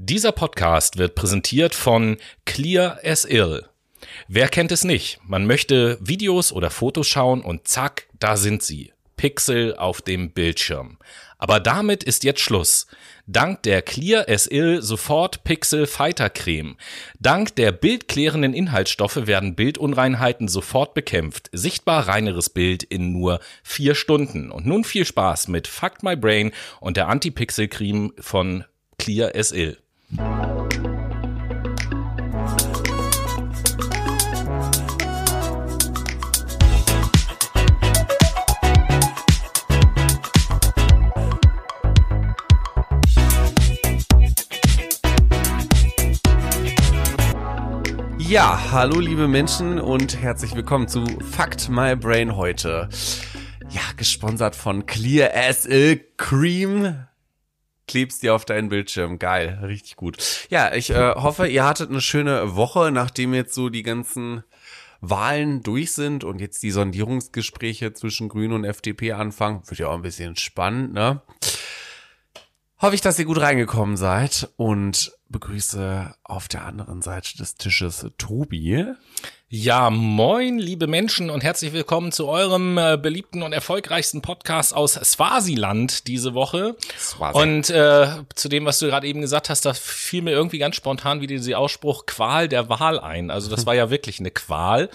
Dieser Podcast wird präsentiert von Clear as Ill. Wer kennt es nicht? Man möchte Videos oder Fotos schauen und zack, da sind sie. Pixel auf dem Bildschirm. Aber damit ist jetzt Schluss. Dank der Clear SL Sofort Pixel Fighter Creme. Dank der bildklärenden Inhaltsstoffe werden Bildunreinheiten sofort bekämpft. Sichtbar reineres Bild in nur vier Stunden. Und nun viel Spaß mit Fuck My Brain und der Anti-Pixel Creme von Clear SL. Ja, hallo liebe Menschen und herzlich willkommen zu Fact My Brain heute. Ja, gesponsert von Clear SL Cream. Klebst dir auf deinen Bildschirm. Geil, richtig gut. Ja, ich äh, hoffe, ihr hattet eine schöne Woche, nachdem jetzt so die ganzen Wahlen durch sind und jetzt die Sondierungsgespräche zwischen Grünen und FDP anfangen. Wird ja auch ein bisschen spannend, ne? Hoffe ich, dass ihr gut reingekommen seid und begrüße auf der anderen Seite des Tisches Tobi. Ja, moin, liebe Menschen und herzlich willkommen zu eurem äh, beliebten und erfolgreichsten Podcast aus Swasiland diese Woche. Swazi. Und äh, zu dem, was du gerade eben gesagt hast, da fiel mir irgendwie ganz spontan wieder dieser Ausspruch Qual der Wahl ein. Also das war ja wirklich eine Qual.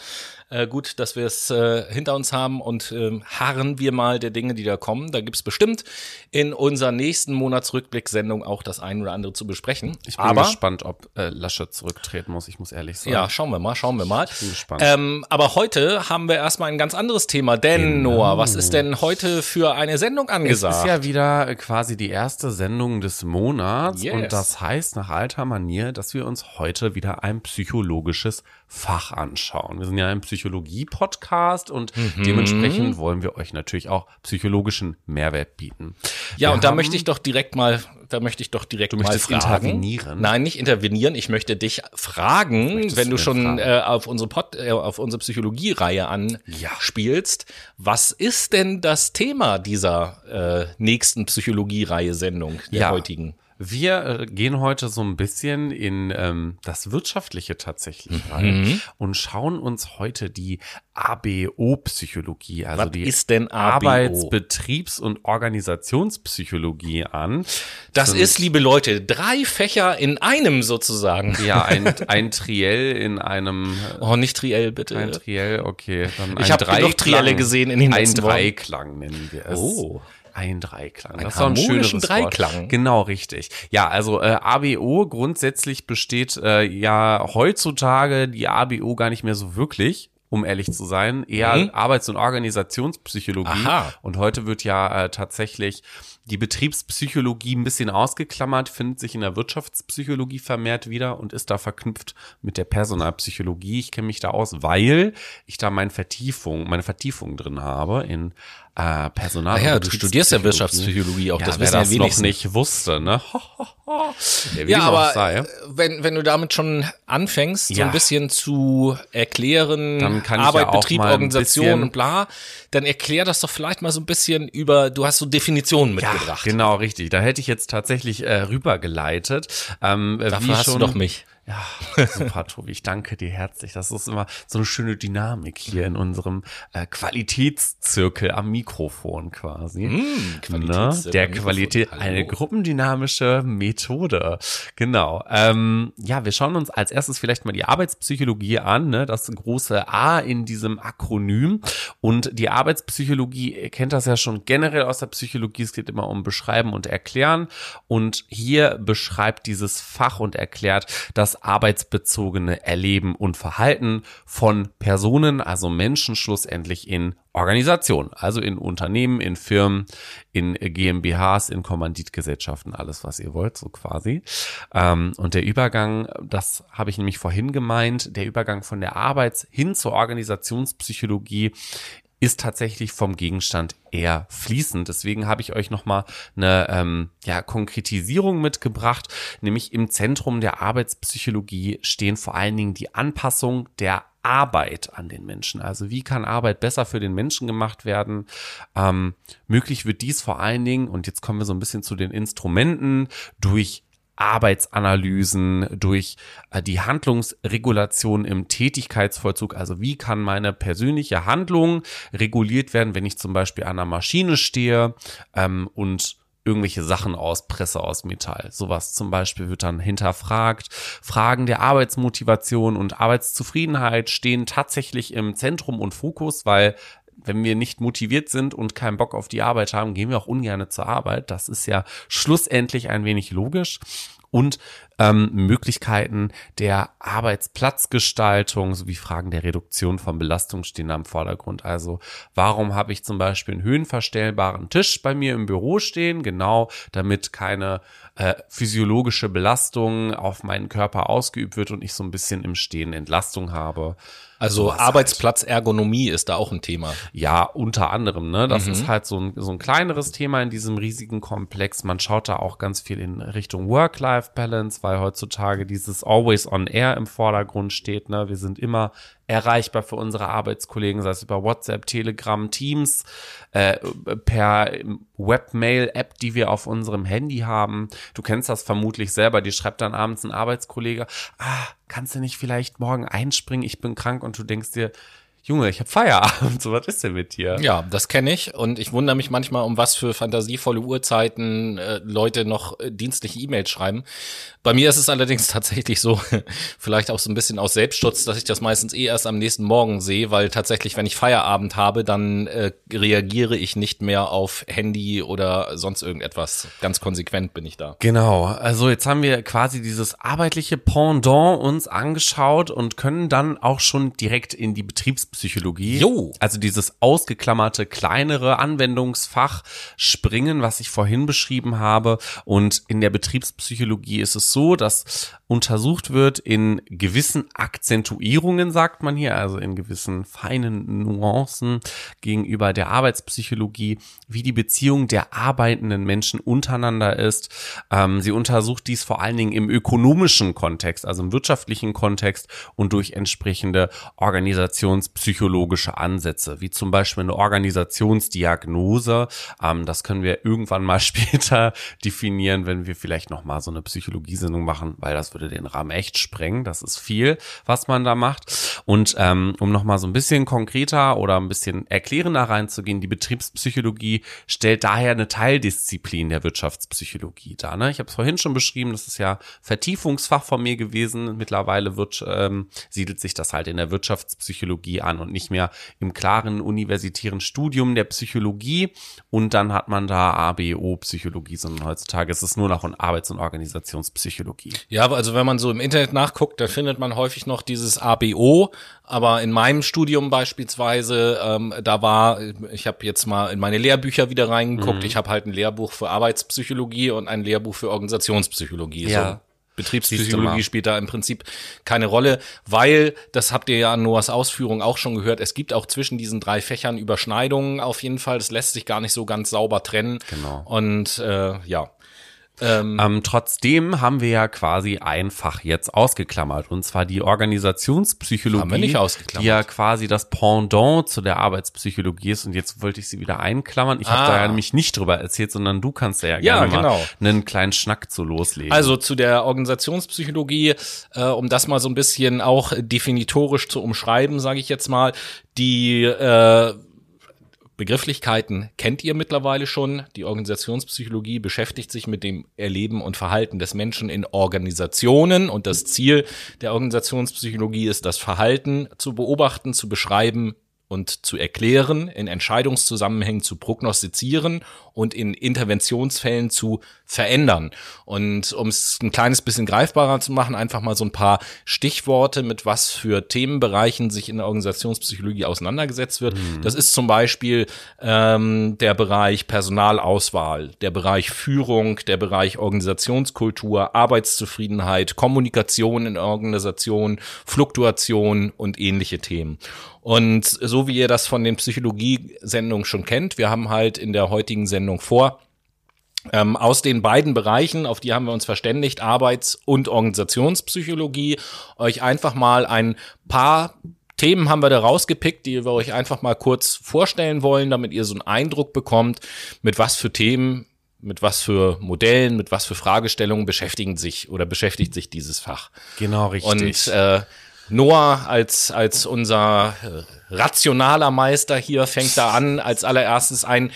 Äh, gut, dass wir es äh, hinter uns haben und äh, harren wir mal der Dinge, die da kommen. Da gibt's bestimmt in unserer nächsten Monatsrückblick-Sendung auch das ein oder andere zu besprechen. Ich bin aber, gespannt, ob äh, Laschet zurücktreten muss. Ich muss ehrlich sagen. Ja, schauen wir mal, schauen wir mal. Ich bin gespannt. Ähm, aber heute haben wir erstmal ein ganz anderes Thema. Denn, genau. Noah, was ist denn heute für eine Sendung angesagt? Es ist ja wieder quasi die erste Sendung des Monats. Yes. Und das heißt nach alter Manier, dass wir uns heute wieder ein psychologisches Fach anschauen. Wir sind ja ein Psychologie-Podcast und mhm. dementsprechend wollen wir euch natürlich auch psychologischen Mehrwert bieten. Ja, wir und da möchte ich doch direkt mal, da möchte ich doch direkt du mal möchtest fragen. intervenieren. Nein, nicht intervenieren. Ich möchte dich fragen, wenn du schon äh, auf unsere Pod, äh, auf unsere Psychologie-Reihe anspielst. Ja. Was ist denn das Thema dieser äh, nächsten Psychologie-Reihe-Sendung der ja. heutigen? Wir äh, gehen heute so ein bisschen in ähm, das Wirtschaftliche tatsächlich rein mhm. und schauen uns heute die ABO-Psychologie, also Was die ist denn ABO? Arbeitsbetriebs- und Organisationspsychologie an. Das Sind, ist, liebe Leute, drei Fächer in einem sozusagen. Ja, ein, ein Triell in einem. Oh, nicht Triell, bitte. Ein Triell, okay. Dann ich habe doch Trielle gesehen in den letzten Ein Dreiklang nennen wir es. Oh. Ein Dreiklang. Ein das ist ein schöneres Dreiklang. Wort. Genau, richtig. Ja, also äh, ABO grundsätzlich besteht äh, ja heutzutage die ABO gar nicht mehr so wirklich um ehrlich zu sein, eher mhm. Arbeits- und Organisationspsychologie. Aha. Und heute wird ja äh, tatsächlich die Betriebspsychologie ein bisschen ausgeklammert, findet sich in der Wirtschaftspsychologie vermehrt wieder und ist da verknüpft mit der Personalpsychologie. Ich kenne mich da aus, weil ich da meine Vertiefung, meine Vertiefung drin habe in äh, Personal. Ah ja, du studierst ja Wirtschaftspsychologie auch, ja, das wissen das ja noch nicht wusste, ne? ja, ja aber sei. wenn, wenn du damit schon anfängst, ja. so ein bisschen zu erklären, dann kann Arbeit, ja Betrieb, Organisation und bla, dann erklär das doch vielleicht mal so ein bisschen über, du hast so Definitionen mitgebracht. Ja, genau, richtig. Da hätte ich jetzt tatsächlich äh, rübergeleitet. Ähm, Dafür wie hast schon, du doch mich. Ja, super, Tobi. Ich danke dir herzlich. Das ist immer so eine schöne Dynamik hier in unserem äh, Qualitätszirkel am Mikrofon quasi. Mm, Qualitätszirkel ne? Der Qualität, eine gruppendynamische Methode. Genau. Ähm, ja, wir schauen uns als erstes vielleicht mal die Arbeitspsychologie an, ne? das große A in diesem Akronym. Und die Arbeitspsychologie, ihr kennt das ja schon generell aus der Psychologie, es geht immer um Beschreiben und Erklären. Und hier beschreibt dieses Fach und erklärt, dass das arbeitsbezogene Erleben und Verhalten von Personen, also Menschen schlussendlich in Organisationen, also in Unternehmen, in Firmen, in GmbHs, in Kommanditgesellschaften, alles was ihr wollt, so quasi. Ähm, und der Übergang, das habe ich nämlich vorhin gemeint, der Übergang von der Arbeits- hin zur Organisationspsychologie ist tatsächlich vom Gegenstand eher fließend. Deswegen habe ich euch nochmal eine ähm, ja, Konkretisierung mitgebracht, nämlich im Zentrum der Arbeitspsychologie stehen vor allen Dingen die Anpassung der Arbeit an den Menschen. Also wie kann Arbeit besser für den Menschen gemacht werden? Ähm, möglich wird dies vor allen Dingen, und jetzt kommen wir so ein bisschen zu den Instrumenten, durch Arbeitsanalysen, durch äh, die Handlungsregulation im Tätigkeitsvollzug. Also wie kann meine persönliche Handlung reguliert werden, wenn ich zum Beispiel an einer Maschine stehe ähm, und irgendwelche Sachen auspresse aus Metall. Sowas zum Beispiel wird dann hinterfragt. Fragen der Arbeitsmotivation und Arbeitszufriedenheit stehen tatsächlich im Zentrum und Fokus, weil wenn wir nicht motiviert sind und keinen Bock auf die Arbeit haben, gehen wir auch ungern zur Arbeit. Das ist ja schlussendlich ein wenig logisch. Und ähm, Möglichkeiten der Arbeitsplatzgestaltung sowie Fragen der Reduktion von Belastung stehen am Vordergrund. Also warum habe ich zum Beispiel einen höhenverstellbaren Tisch bei mir im Büro stehen? Genau, damit keine äh, physiologische Belastung auf meinen Körper ausgeübt wird und ich so ein bisschen im Stehen Entlastung habe. Also halt. Arbeitsplatzergonomie ist da auch ein Thema. Ja, unter anderem. Ne? Das mhm. ist halt so ein, so ein kleineres Thema in diesem riesigen Komplex. Man schaut da auch ganz viel in Richtung Work-Life-Balance, weil heutzutage dieses Always on Air im Vordergrund steht. Ne? Wir sind immer erreichbar für unsere Arbeitskollegen, sei es über WhatsApp, Telegram, Teams, äh, per Webmail-App, die wir auf unserem Handy haben. Du kennst das vermutlich selber. Die schreibt dann abends ein Arbeitskollege, ah, kannst du nicht vielleicht morgen einspringen? Ich bin krank und du denkst dir, Junge, ich habe Feierabend, so was ist denn mit dir? Ja, das kenne ich und ich wundere mich manchmal, um was für fantasievolle Uhrzeiten äh, Leute noch äh, dienstliche E-Mails schreiben. Bei mir ist es allerdings tatsächlich so, vielleicht auch so ein bisschen aus Selbstschutz, dass ich das meistens eh erst am nächsten Morgen sehe, weil tatsächlich, wenn ich Feierabend habe, dann äh, reagiere ich nicht mehr auf Handy oder sonst irgendetwas. Ganz konsequent bin ich da. Genau, also jetzt haben wir quasi dieses arbeitliche Pendant uns angeschaut und können dann auch schon direkt in die Betriebs Betriebspsychologie. Jo. Also dieses ausgeklammerte kleinere Anwendungsfach springen, was ich vorhin beschrieben habe. Und in der Betriebspsychologie ist es so, dass untersucht wird in gewissen Akzentuierungen, sagt man hier, also in gewissen feinen Nuancen gegenüber der Arbeitspsychologie, wie die Beziehung der arbeitenden Menschen untereinander ist. Ähm, sie untersucht dies vor allen Dingen im ökonomischen Kontext, also im wirtschaftlichen Kontext und durch entsprechende Organisationspsychologie psychologische Ansätze, wie zum Beispiel eine Organisationsdiagnose. Ähm, das können wir irgendwann mal später definieren, wenn wir vielleicht noch mal so eine Psychologiesendung machen, weil das würde den Rahmen echt sprengen. Das ist viel, was man da macht. Und ähm, um noch mal so ein bisschen konkreter oder ein bisschen erklärender reinzugehen, die Betriebspsychologie stellt daher eine Teildisziplin der Wirtschaftspsychologie dar. Ne? Ich habe es vorhin schon beschrieben, das ist ja Vertiefungsfach von mir gewesen. Mittlerweile wird, ähm, siedelt sich das halt in der Wirtschaftspsychologie an und nicht mehr im klaren universitären Studium der Psychologie und dann hat man da ABO-Psychologie, sondern heutzutage ist es nur noch in Arbeits- und Organisationspsychologie. Ja, also wenn man so im Internet nachguckt, da findet man häufig noch dieses ABO, aber in meinem Studium beispielsweise, ähm, da war, ich habe jetzt mal in meine Lehrbücher wieder reingeguckt, mhm. ich habe halt ein Lehrbuch für Arbeitspsychologie und ein Lehrbuch für Organisationspsychologie. Ja. So Betriebspsychologie spielt da im Prinzip keine Rolle, weil, das habt ihr ja an Noahs Ausführung auch schon gehört, es gibt auch zwischen diesen drei Fächern Überschneidungen auf jeden Fall. Das lässt sich gar nicht so ganz sauber trennen. Genau. Und äh, ja, ähm, ähm, trotzdem haben wir ja quasi einfach jetzt ausgeklammert und zwar die Organisationspsychologie, haben wir nicht ausgeklammert. die ja quasi das Pendant zu der Arbeitspsychologie ist und jetzt wollte ich sie wieder einklammern. Ich ah. habe da ja nämlich nicht drüber erzählt, sondern du kannst ja, ja gerne genau. mal einen kleinen Schnack zu loslegen. Also zu der Organisationspsychologie, äh, um das mal so ein bisschen auch definitorisch zu umschreiben, sage ich jetzt mal, die äh, Begrifflichkeiten kennt ihr mittlerweile schon. Die Organisationspsychologie beschäftigt sich mit dem Erleben und Verhalten des Menschen in Organisationen und das Ziel der Organisationspsychologie ist, das Verhalten zu beobachten, zu beschreiben, und zu erklären, in Entscheidungszusammenhängen zu prognostizieren und in Interventionsfällen zu verändern. Und um es ein kleines bisschen greifbarer zu machen, einfach mal so ein paar Stichworte, mit was für Themenbereichen sich in der Organisationspsychologie auseinandergesetzt wird. Mhm. Das ist zum Beispiel ähm, der Bereich Personalauswahl, der Bereich Führung, der Bereich Organisationskultur, Arbeitszufriedenheit, Kommunikation in Organisation, Fluktuation und ähnliche Themen. Und so wie ihr das von den Psychologie-Sendungen schon kennt, wir haben halt in der heutigen Sendung vor, ähm, aus den beiden Bereichen, auf die haben wir uns verständigt, Arbeits- und Organisationspsychologie, euch einfach mal ein paar Themen haben wir da rausgepickt, die wir euch einfach mal kurz vorstellen wollen, damit ihr so einen Eindruck bekommt, mit was für Themen mit was für Modellen, mit was für Fragestellungen beschäftigen sich oder beschäftigt sich dieses Fach. Genau, richtig. Und äh, Noah als, als unser äh, rationaler Meister hier fängt da an, als allererstes ein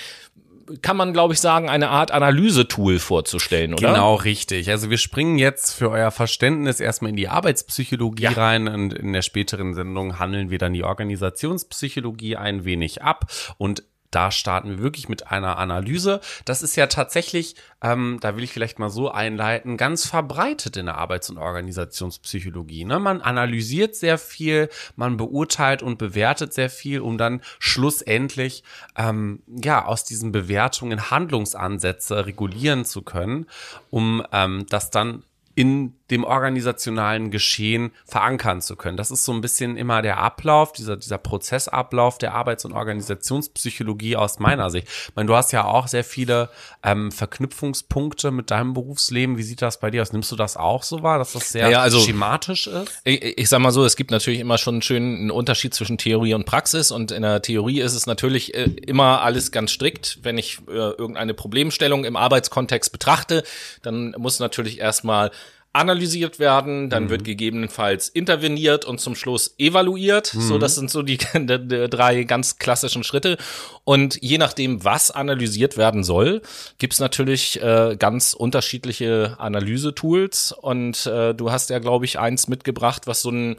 kann man, glaube ich, sagen, eine Art Analysetool vorzustellen, oder? Genau, richtig. Also wir springen jetzt für euer Verständnis erstmal in die Arbeitspsychologie ja. rein und in der späteren Sendung handeln wir dann die Organisationspsychologie ein wenig ab und da starten wir wirklich mit einer Analyse. Das ist ja tatsächlich, ähm, da will ich vielleicht mal so einleiten, ganz verbreitet in der Arbeits- und Organisationspsychologie. Ne? Man analysiert sehr viel, man beurteilt und bewertet sehr viel, um dann schlussendlich ähm, ja aus diesen Bewertungen Handlungsansätze regulieren zu können, um ähm, das dann in dem organisationalen Geschehen verankern zu können. Das ist so ein bisschen immer der Ablauf, dieser, dieser Prozessablauf der Arbeits- und Organisationspsychologie aus meiner Sicht. Ich meine, du hast ja auch sehr viele ähm, Verknüpfungspunkte mit deinem Berufsleben. Wie sieht das bei dir aus? Nimmst du das auch so wahr, dass das sehr ja, also, schematisch ist? Ich, ich sag mal so, es gibt natürlich immer schon einen schönen Unterschied zwischen Theorie und Praxis und in der Theorie ist es natürlich äh, immer alles ganz strikt. Wenn ich äh, irgendeine Problemstellung im Arbeitskontext betrachte, dann muss natürlich erstmal analysiert werden, dann mhm. wird gegebenenfalls interveniert und zum Schluss evaluiert. Mhm. So, das sind so die, die, die, drei ganz klassischen Schritte. Und je nachdem, was analysiert werden soll, gibt's natürlich äh, ganz unterschiedliche Analysetools. Und äh, du hast ja, glaube ich, eins mitgebracht, was so ein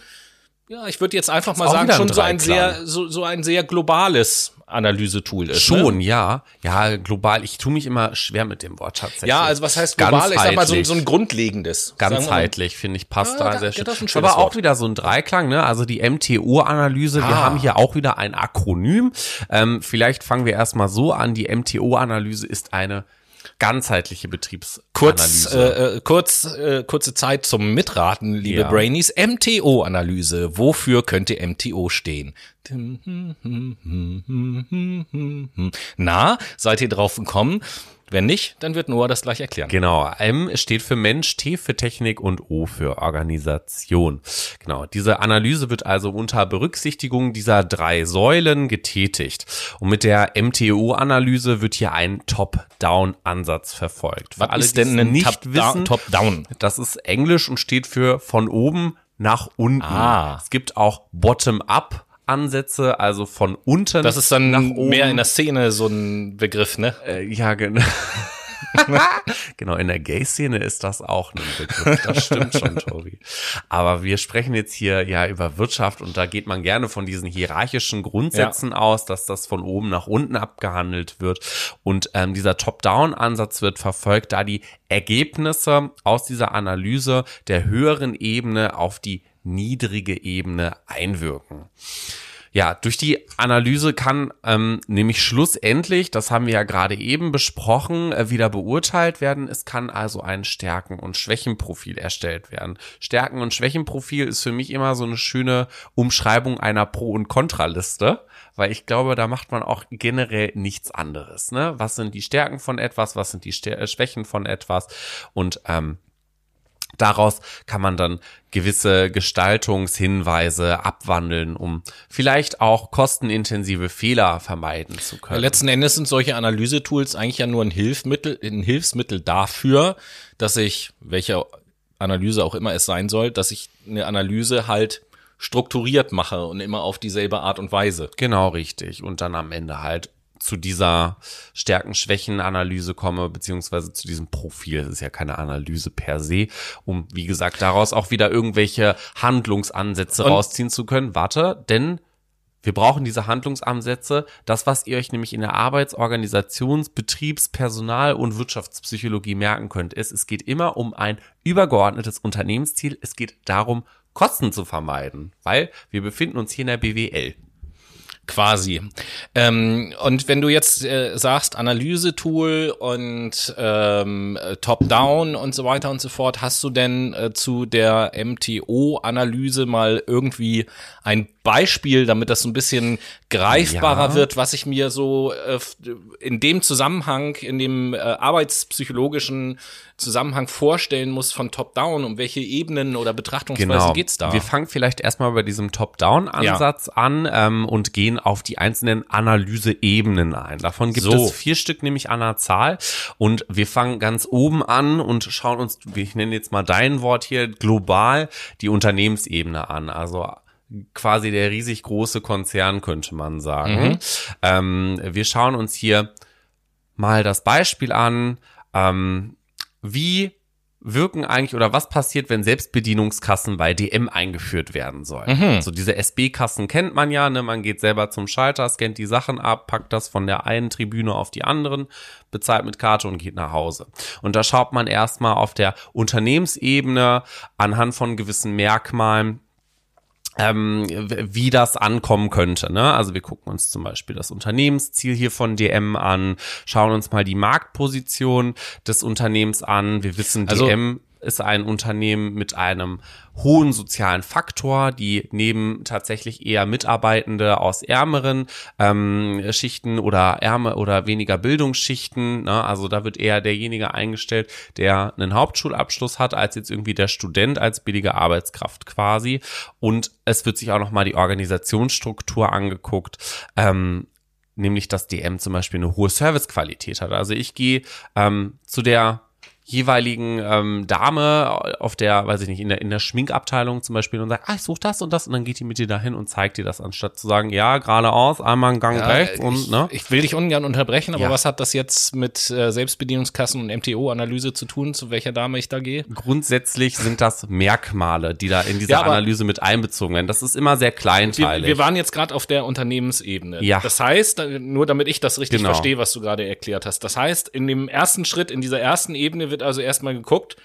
ja, ich würde jetzt einfach mal sagen, schon so ein sehr, so, so ein sehr globales Analysetool ist. Ne? Schon, ne? ja. Ja, global. Ich tue mich immer schwer mit dem Wort tatsächlich. Ja, also was heißt global? Ich sag mal so, so ein grundlegendes. Ganzheitlich, finde ich, passt ja, da sehr schön. Aber auch Wort. wieder so ein Dreiklang, ne? Also die MTO-Analyse, ah. wir haben hier auch wieder ein Akronym. Ähm, vielleicht fangen wir erstmal so an. Die MTO-Analyse ist eine ganzheitliche Betriebsanalyse. Kurz, äh, äh, kurz, äh, kurze Zeit zum Mitraten, liebe ja. Brainies. MTO-Analyse. Wofür könnte MTO stehen? Na, seid ihr drauf gekommen? Wenn nicht, dann wird Noah das gleich erklären. Genau. M steht für Mensch, T für Technik und O für Organisation. Genau. Diese Analyse wird also unter Berücksichtigung dieser drei Säulen getätigt. Und mit der MTO-Analyse wird hier ein Top-Down-Ansatz verfolgt. Für Was alle, ist denn ein Top-Down? Top das ist Englisch und steht für von oben nach unten. Ah. Es gibt auch Bottom-up Ansätze, also von unten. Das ist dann nach oben. mehr in der Szene so ein Begriff, ne? Äh, ja, genau. genau, in der Gay-Szene ist das auch ein Begriff. Das stimmt schon, Tobi. Aber wir sprechen jetzt hier ja über Wirtschaft und da geht man gerne von diesen hierarchischen Grundsätzen ja. aus, dass das von oben nach unten abgehandelt wird. Und ähm, dieser Top-Down-Ansatz wird verfolgt, da die Ergebnisse aus dieser Analyse der höheren Ebene auf die niedrige Ebene einwirken. Ja, durch die Analyse kann ähm, nämlich schlussendlich, das haben wir ja gerade eben besprochen, äh, wieder beurteilt werden. Es kann also ein Stärken- und Schwächenprofil erstellt werden. Stärken- und Schwächenprofil ist für mich immer so eine schöne Umschreibung einer Pro- und Kontraliste, weil ich glaube, da macht man auch generell nichts anderes. Ne? Was sind die Stärken von etwas, was sind die Stär Schwächen von etwas und ähm, Daraus kann man dann gewisse Gestaltungshinweise abwandeln, um vielleicht auch kostenintensive Fehler vermeiden zu können. Letzten Endes sind solche Analysetools eigentlich ja nur ein Hilfsmittel, ein Hilfsmittel dafür, dass ich, welche Analyse auch immer es sein soll, dass ich eine Analyse halt strukturiert mache und immer auf dieselbe Art und Weise. Genau richtig. Und dann am Ende halt zu dieser Stärken-Schwächen-Analyse komme, beziehungsweise zu diesem Profil. Das ist ja keine Analyse per se, um, wie gesagt, daraus auch wieder irgendwelche Handlungsansätze Und rausziehen zu können. Warte, denn wir brauchen diese Handlungsansätze. Das, was ihr euch nämlich in der Arbeits-, Organisations-, Betriebs-, Personal- und Wirtschaftspsychologie merken könnt, ist, es geht immer um ein übergeordnetes Unternehmensziel. Es geht darum, Kosten zu vermeiden, weil wir befinden uns hier in der BWL quasi. Ähm, und wenn du jetzt äh, sagst Analysetool und ähm, Top-Down und so weiter und so fort, hast du denn äh, zu der MTO-Analyse mal irgendwie ein Beispiel, damit das so ein bisschen greifbarer ja. wird, was ich mir so äh, in dem Zusammenhang, in dem äh, arbeitspsychologischen Zusammenhang vorstellen muss von Top-Down, um welche Ebenen oder Betrachtungsweise genau. geht's da? Wir fangen vielleicht erstmal bei diesem Top-Down-Ansatz ja. an ähm, und gehen auf die einzelnen Analyse-Ebenen ein. Davon gibt so. es vier Stück, nämlich an der Zahl. Und wir fangen ganz oben an und schauen uns, ich nenne jetzt mal dein Wort hier, global die Unternehmensebene an. Also quasi der riesig große Konzern, könnte man sagen. Mhm. Ähm, wir schauen uns hier mal das Beispiel an. Ähm, wie wirken eigentlich oder was passiert, wenn Selbstbedienungskassen bei DM eingeführt werden sollen? Mhm. Also diese SB-Kassen kennt man ja, ne? Man geht selber zum Schalter, scannt die Sachen ab, packt das von der einen Tribüne auf die anderen, bezahlt mit Karte und geht nach Hause. Und da schaut man erstmal auf der Unternehmensebene anhand von gewissen Merkmalen, ähm, wie das ankommen könnte. Ne? Also wir gucken uns zum Beispiel das Unternehmensziel hier von DM an, schauen uns mal die Marktposition des Unternehmens an. Wir wissen, also, DM ist ein Unternehmen mit einem hohen sozialen Faktor, die neben tatsächlich eher Mitarbeitende aus ärmeren ähm, Schichten oder ärmer oder weniger Bildungsschichten, ne? also da wird eher derjenige eingestellt, der einen Hauptschulabschluss hat, als jetzt irgendwie der Student als billige Arbeitskraft quasi. Und es wird sich auch noch mal die Organisationsstruktur angeguckt. Ähm, nämlich dass DM zum Beispiel eine hohe Servicequalität hat. Also ich gehe ähm, zu der jeweiligen ähm, Dame auf der, weiß ich nicht, in der, in der Schminkabteilung zum Beispiel und sagt, ah, ich suche das und das und dann geht die mit dir dahin und zeigt dir das, anstatt zu sagen, ja, geradeaus, einmal einen Gang ja, rechts und, ich, ne? Ich will dich ungern unterbrechen, aber ja. was hat das jetzt mit äh, Selbstbedienungskassen und MTO-Analyse zu tun, zu welcher Dame ich da gehe? Grundsätzlich sind das Merkmale, die da in diese ja, Analyse mit einbezogen werden. Das ist immer sehr kleinteilig. Wir, wir waren jetzt gerade auf der Unternehmensebene. Ja. Das heißt, nur damit ich das richtig genau. verstehe, was du gerade erklärt hast. Das heißt, in dem ersten Schritt, in dieser ersten Ebene wird wird also erstmal geguckt,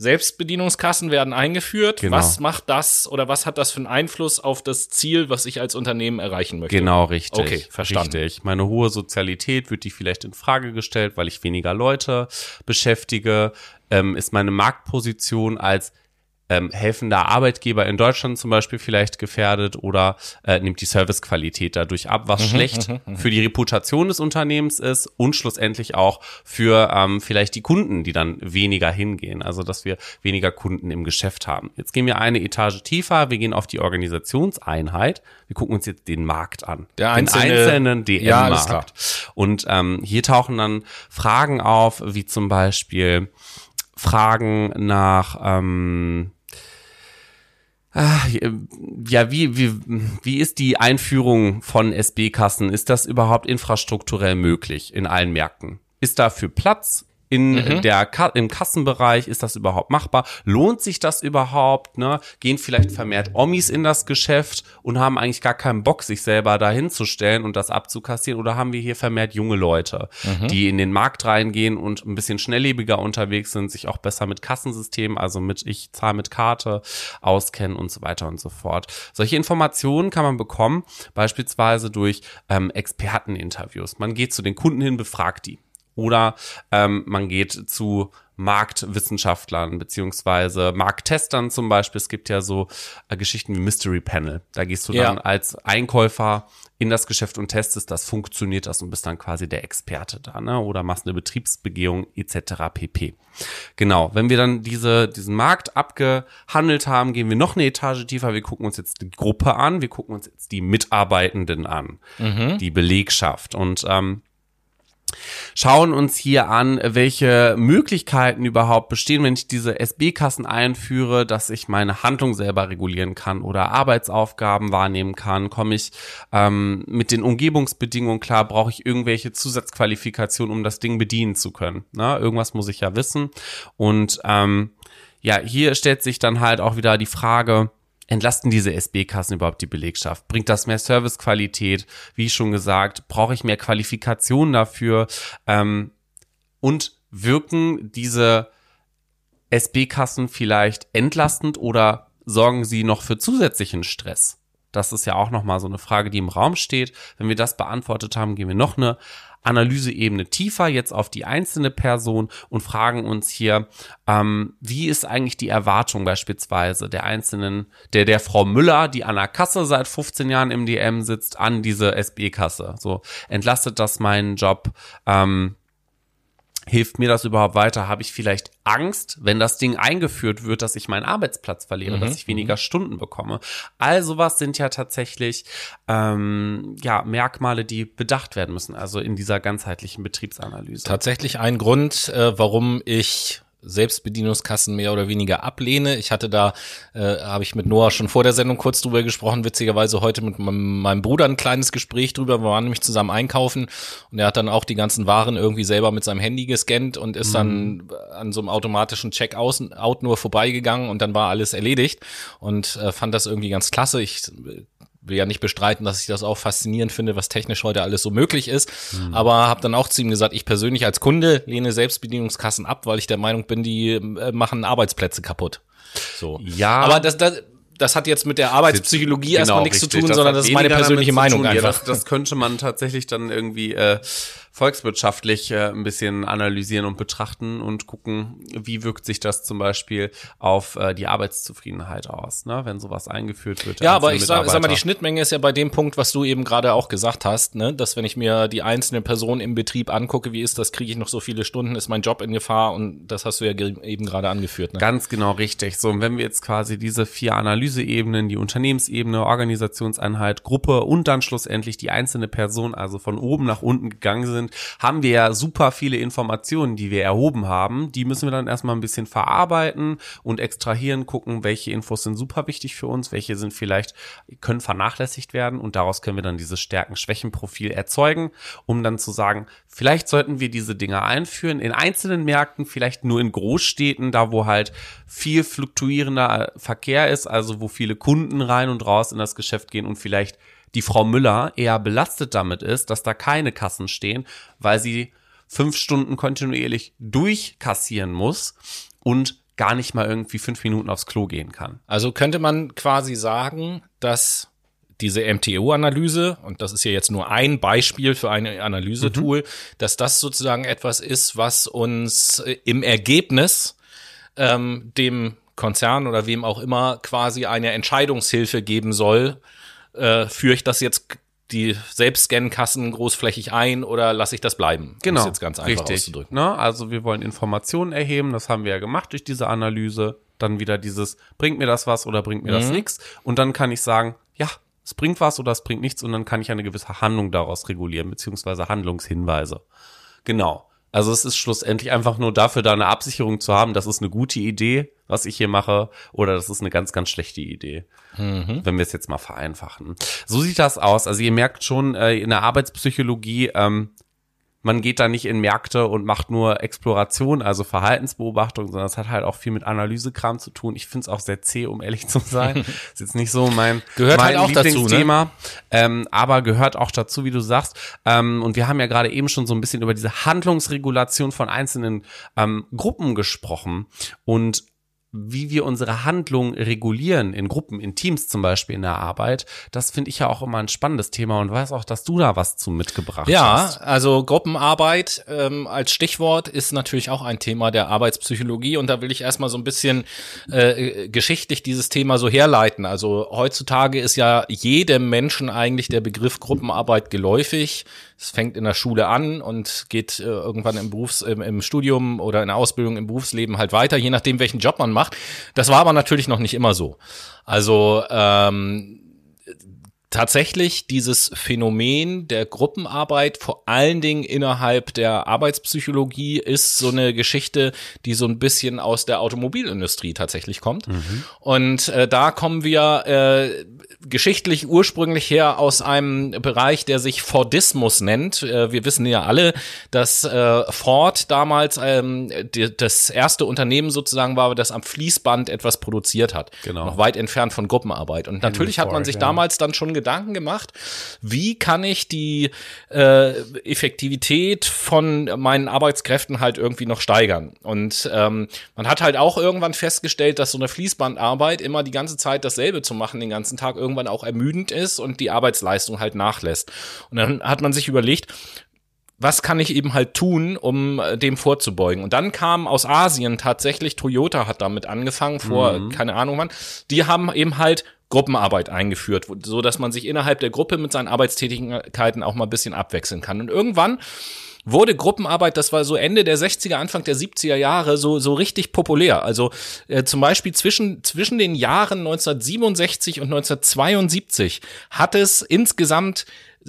Selbstbedienungskassen werden eingeführt. Genau. Was macht das oder was hat das für einen Einfluss auf das Ziel, was ich als Unternehmen erreichen möchte? Genau, richtig. Okay, verstanden. Richtig. Meine hohe Sozialität wird die vielleicht in Frage gestellt, weil ich weniger Leute beschäftige. Ähm, ist meine Marktposition als ähm, helfender Arbeitgeber in Deutschland zum Beispiel vielleicht gefährdet oder äh, nimmt die Servicequalität dadurch ab, was mhm, schlecht mhm, mhm. für die Reputation des Unternehmens ist und schlussendlich auch für ähm, vielleicht die Kunden, die dann weniger hingehen. Also dass wir weniger Kunden im Geschäft haben. Jetzt gehen wir eine Etage tiefer, wir gehen auf die Organisationseinheit. Wir gucken uns jetzt den Markt an. Der einzelne, den einzelnen DM-Markt. Ja, und ähm, hier tauchen dann Fragen auf, wie zum Beispiel Fragen nach ähm, ja, wie, wie, wie ist die Einführung von SB-Kassen? Ist das überhaupt infrastrukturell möglich in allen Märkten? Ist dafür Platz? In mhm. der im Kassenbereich ist das überhaupt machbar? Lohnt sich das überhaupt? Ne? Gehen vielleicht vermehrt Omis in das Geschäft und haben eigentlich gar keinen Bock, sich selber dahin zu stellen und das abzukassieren? Oder haben wir hier vermehrt junge Leute, mhm. die in den Markt reingehen und ein bisschen schnelllebiger unterwegs sind, sich auch besser mit Kassensystemen, also mit ich zahle mit Karte auskennen und so weiter und so fort. Solche Informationen kann man bekommen, beispielsweise durch ähm, Experteninterviews. Man geht zu den Kunden hin, befragt die. Oder ähm, man geht zu Marktwissenschaftlern beziehungsweise Markttestern zum Beispiel. Es gibt ja so äh, Geschichten wie Mystery Panel. Da gehst du ja. dann als Einkäufer in das Geschäft und testest, das funktioniert das und bist dann quasi der Experte da, ne? Oder machst eine Betriebsbegehung etc. pp. Genau, wenn wir dann diese, diesen Markt abgehandelt haben, gehen wir noch eine Etage tiefer. Wir gucken uns jetzt die Gruppe an, wir gucken uns jetzt die Mitarbeitenden an, mhm. die Belegschaft. Und ähm, schauen uns hier an, welche Möglichkeiten überhaupt bestehen, wenn ich diese SB-Kassen einführe, dass ich meine Handlung selber regulieren kann oder Arbeitsaufgaben wahrnehmen kann. Komme ich ähm, mit den Umgebungsbedingungen klar? Brauche ich irgendwelche Zusatzqualifikationen, um das Ding bedienen zu können? Na, irgendwas muss ich ja wissen. Und ähm, ja, hier stellt sich dann halt auch wieder die Frage, entlasten diese SB-Kassen überhaupt die Belegschaft? Bringt das mehr Servicequalität? Wie schon gesagt, brauche ich mehr Qualifikation dafür? Ähm, und wirken diese SB-Kassen vielleicht entlastend oder sorgen sie noch für zusätzlichen Stress? Das ist ja auch nochmal so eine Frage, die im Raum steht. Wenn wir das beantwortet haben, gehen wir noch eine Analyseebene tiefer, jetzt auf die einzelne Person und fragen uns hier, ähm, wie ist eigentlich die Erwartung beispielsweise der einzelnen, der, der Frau Müller, die an der Kasse seit 15 Jahren im DM sitzt, an diese SB-Kasse. So, entlastet das meinen Job? Ähm, Hilft mir das überhaupt weiter? Habe ich vielleicht Angst, wenn das Ding eingeführt wird, dass ich meinen Arbeitsplatz verliere, mhm. dass ich weniger mhm. Stunden bekomme? All sowas sind ja tatsächlich ähm, ja, Merkmale, die bedacht werden müssen, also in dieser ganzheitlichen Betriebsanalyse. Tatsächlich ein Grund, äh, warum ich Selbstbedienungskassen mehr oder weniger ablehne. Ich hatte da, äh, habe ich mit Noah schon vor der Sendung kurz drüber gesprochen, witzigerweise heute mit meinem Bruder ein kleines Gespräch drüber. Wir waren nämlich zusammen einkaufen und er hat dann auch die ganzen Waren irgendwie selber mit seinem Handy gescannt und ist mhm. dann an so einem automatischen Checkout nur vorbeigegangen und dann war alles erledigt und äh, fand das irgendwie ganz klasse. Ich will ja nicht bestreiten, dass ich das auch faszinierend finde, was technisch heute alles so möglich ist. Mhm. Aber habe dann auch zu ihm gesagt, ich persönlich als Kunde lehne Selbstbedienungskassen ab, weil ich der Meinung bin, die äh, machen Arbeitsplätze kaputt. So. Ja. Aber das, das, das hat jetzt mit der Arbeitspsychologie genau, erstmal nichts richtig. zu tun, das sondern das ist meine persönliche Meinung einfach. Ja, das, das könnte man tatsächlich dann irgendwie äh, volkswirtschaftlich äh, ein bisschen analysieren und betrachten und gucken, wie wirkt sich das zum Beispiel auf äh, die Arbeitszufriedenheit aus, ne? wenn sowas eingeführt wird. Ja, aber ich sag, sag mal, die Schnittmenge ist ja bei dem Punkt, was du eben gerade auch gesagt hast, ne? dass wenn ich mir die einzelne Person im Betrieb angucke, wie ist das, kriege ich noch so viele Stunden, ist mein Job in Gefahr und das hast du ja eben gerade angeführt. Ne? Ganz genau richtig. So, und wenn wir jetzt quasi diese vier Analyseebenen, die Unternehmensebene, Organisationseinheit, Gruppe und dann schlussendlich die einzelne Person, also von oben nach unten gegangen sind, sind, haben wir ja super viele Informationen, die wir erhoben haben. Die müssen wir dann erstmal ein bisschen verarbeiten und extrahieren, gucken, welche Infos sind super wichtig für uns, welche sind vielleicht, können vernachlässigt werden und daraus können wir dann dieses Stärken-Schwächen-Profil erzeugen, um dann zu sagen, vielleicht sollten wir diese Dinge einführen in einzelnen Märkten, vielleicht nur in Großstädten, da wo halt viel fluktuierender Verkehr ist, also wo viele Kunden rein und raus in das Geschäft gehen und vielleicht die Frau Müller eher belastet damit ist, dass da keine Kassen stehen, weil sie fünf Stunden kontinuierlich durchkassieren muss und gar nicht mal irgendwie fünf Minuten aufs Klo gehen kann. Also könnte man quasi sagen, dass diese MTO-Analyse, und das ist ja jetzt nur ein Beispiel für ein Analysetool, mhm. dass das sozusagen etwas ist, was uns äh, im Ergebnis ähm, dem Konzern oder wem auch immer quasi eine Entscheidungshilfe geben soll, äh, führe ich das jetzt die Selbstscan-Kassen großflächig ein oder lasse ich das bleiben? Genau. Um jetzt ganz einfach richtig. Ne? Also wir wollen Informationen erheben, das haben wir ja gemacht durch diese Analyse. Dann wieder dieses, bringt mir das was oder bringt mir mhm. das nichts? Und dann kann ich sagen, ja, es bringt was oder es bringt nichts und dann kann ich eine gewisse Handlung daraus regulieren, beziehungsweise Handlungshinweise. Genau. Also es ist schlussendlich einfach nur dafür, da eine Absicherung zu haben, das ist eine gute Idee, was ich hier mache, oder das ist eine ganz, ganz schlechte Idee. Mhm. Wenn wir es jetzt mal vereinfachen. So sieht das aus. Also ihr merkt schon, äh, in der Arbeitspsychologie ähm, man geht da nicht in Märkte und macht nur Exploration, also Verhaltensbeobachtung, sondern es hat halt auch viel mit Analysekram zu tun. Ich finde es auch sehr zäh, um ehrlich zu sein. ist jetzt nicht so mein, gehört mein halt Lieblingsthema, dazu, ne? ähm, aber gehört auch dazu, wie du sagst. Ähm, und wir haben ja gerade eben schon so ein bisschen über diese Handlungsregulation von einzelnen ähm, Gruppen gesprochen. Und wie wir unsere Handlung regulieren in Gruppen, in Teams zum Beispiel in der Arbeit, das finde ich ja auch immer ein spannendes Thema und weiß auch, dass du da was zu mitgebracht ja, hast. Ja, also Gruppenarbeit ähm, als Stichwort ist natürlich auch ein Thema der Arbeitspsychologie und da will ich erstmal so ein bisschen äh, geschichtlich dieses Thema so herleiten. Also heutzutage ist ja jedem Menschen eigentlich der Begriff Gruppenarbeit geläufig. Es fängt in der Schule an und geht äh, irgendwann im Berufs-, im, im Studium oder in der Ausbildung im Berufsleben halt weiter, je nachdem, welchen Job man macht. Das war aber natürlich noch nicht immer so. Also ähm, tatsächlich dieses Phänomen der Gruppenarbeit, vor allen Dingen innerhalb der Arbeitspsychologie, ist so eine Geschichte, die so ein bisschen aus der Automobilindustrie tatsächlich kommt. Mhm. Und äh, da kommen wir äh, geschichtlich ursprünglich her aus einem Bereich, der sich Fordismus nennt. Äh, wir wissen ja alle, dass äh, Ford damals ähm, das erste Unternehmen sozusagen war, das am Fließband etwas produziert hat. Genau. Noch weit entfernt von Gruppenarbeit. Und natürlich hat man sich damals dann schon Gedanken gemacht, wie kann ich die äh, Effektivität von meinen Arbeitskräften halt irgendwie noch steigern. Und ähm, man hat halt auch irgendwann festgestellt, dass so eine Fließbandarbeit immer die ganze Zeit dasselbe zu machen, den ganzen Tag irgendwann auch ermüdend ist und die Arbeitsleistung halt nachlässt. Und dann hat man sich überlegt, was kann ich eben halt tun, um äh, dem vorzubeugen? Und dann kam aus Asien tatsächlich, Toyota hat damit angefangen, vor, mhm. keine Ahnung wann, die haben eben halt Gruppenarbeit eingeführt, so dass man sich innerhalb der Gruppe mit seinen Arbeitstätigkeiten auch mal ein bisschen abwechseln kann. Und irgendwann wurde Gruppenarbeit, das war so Ende der 60er, Anfang der 70er Jahre, so, so richtig populär. Also äh, zum Beispiel zwischen, zwischen den Jahren 1967 und 1972 hat es insgesamt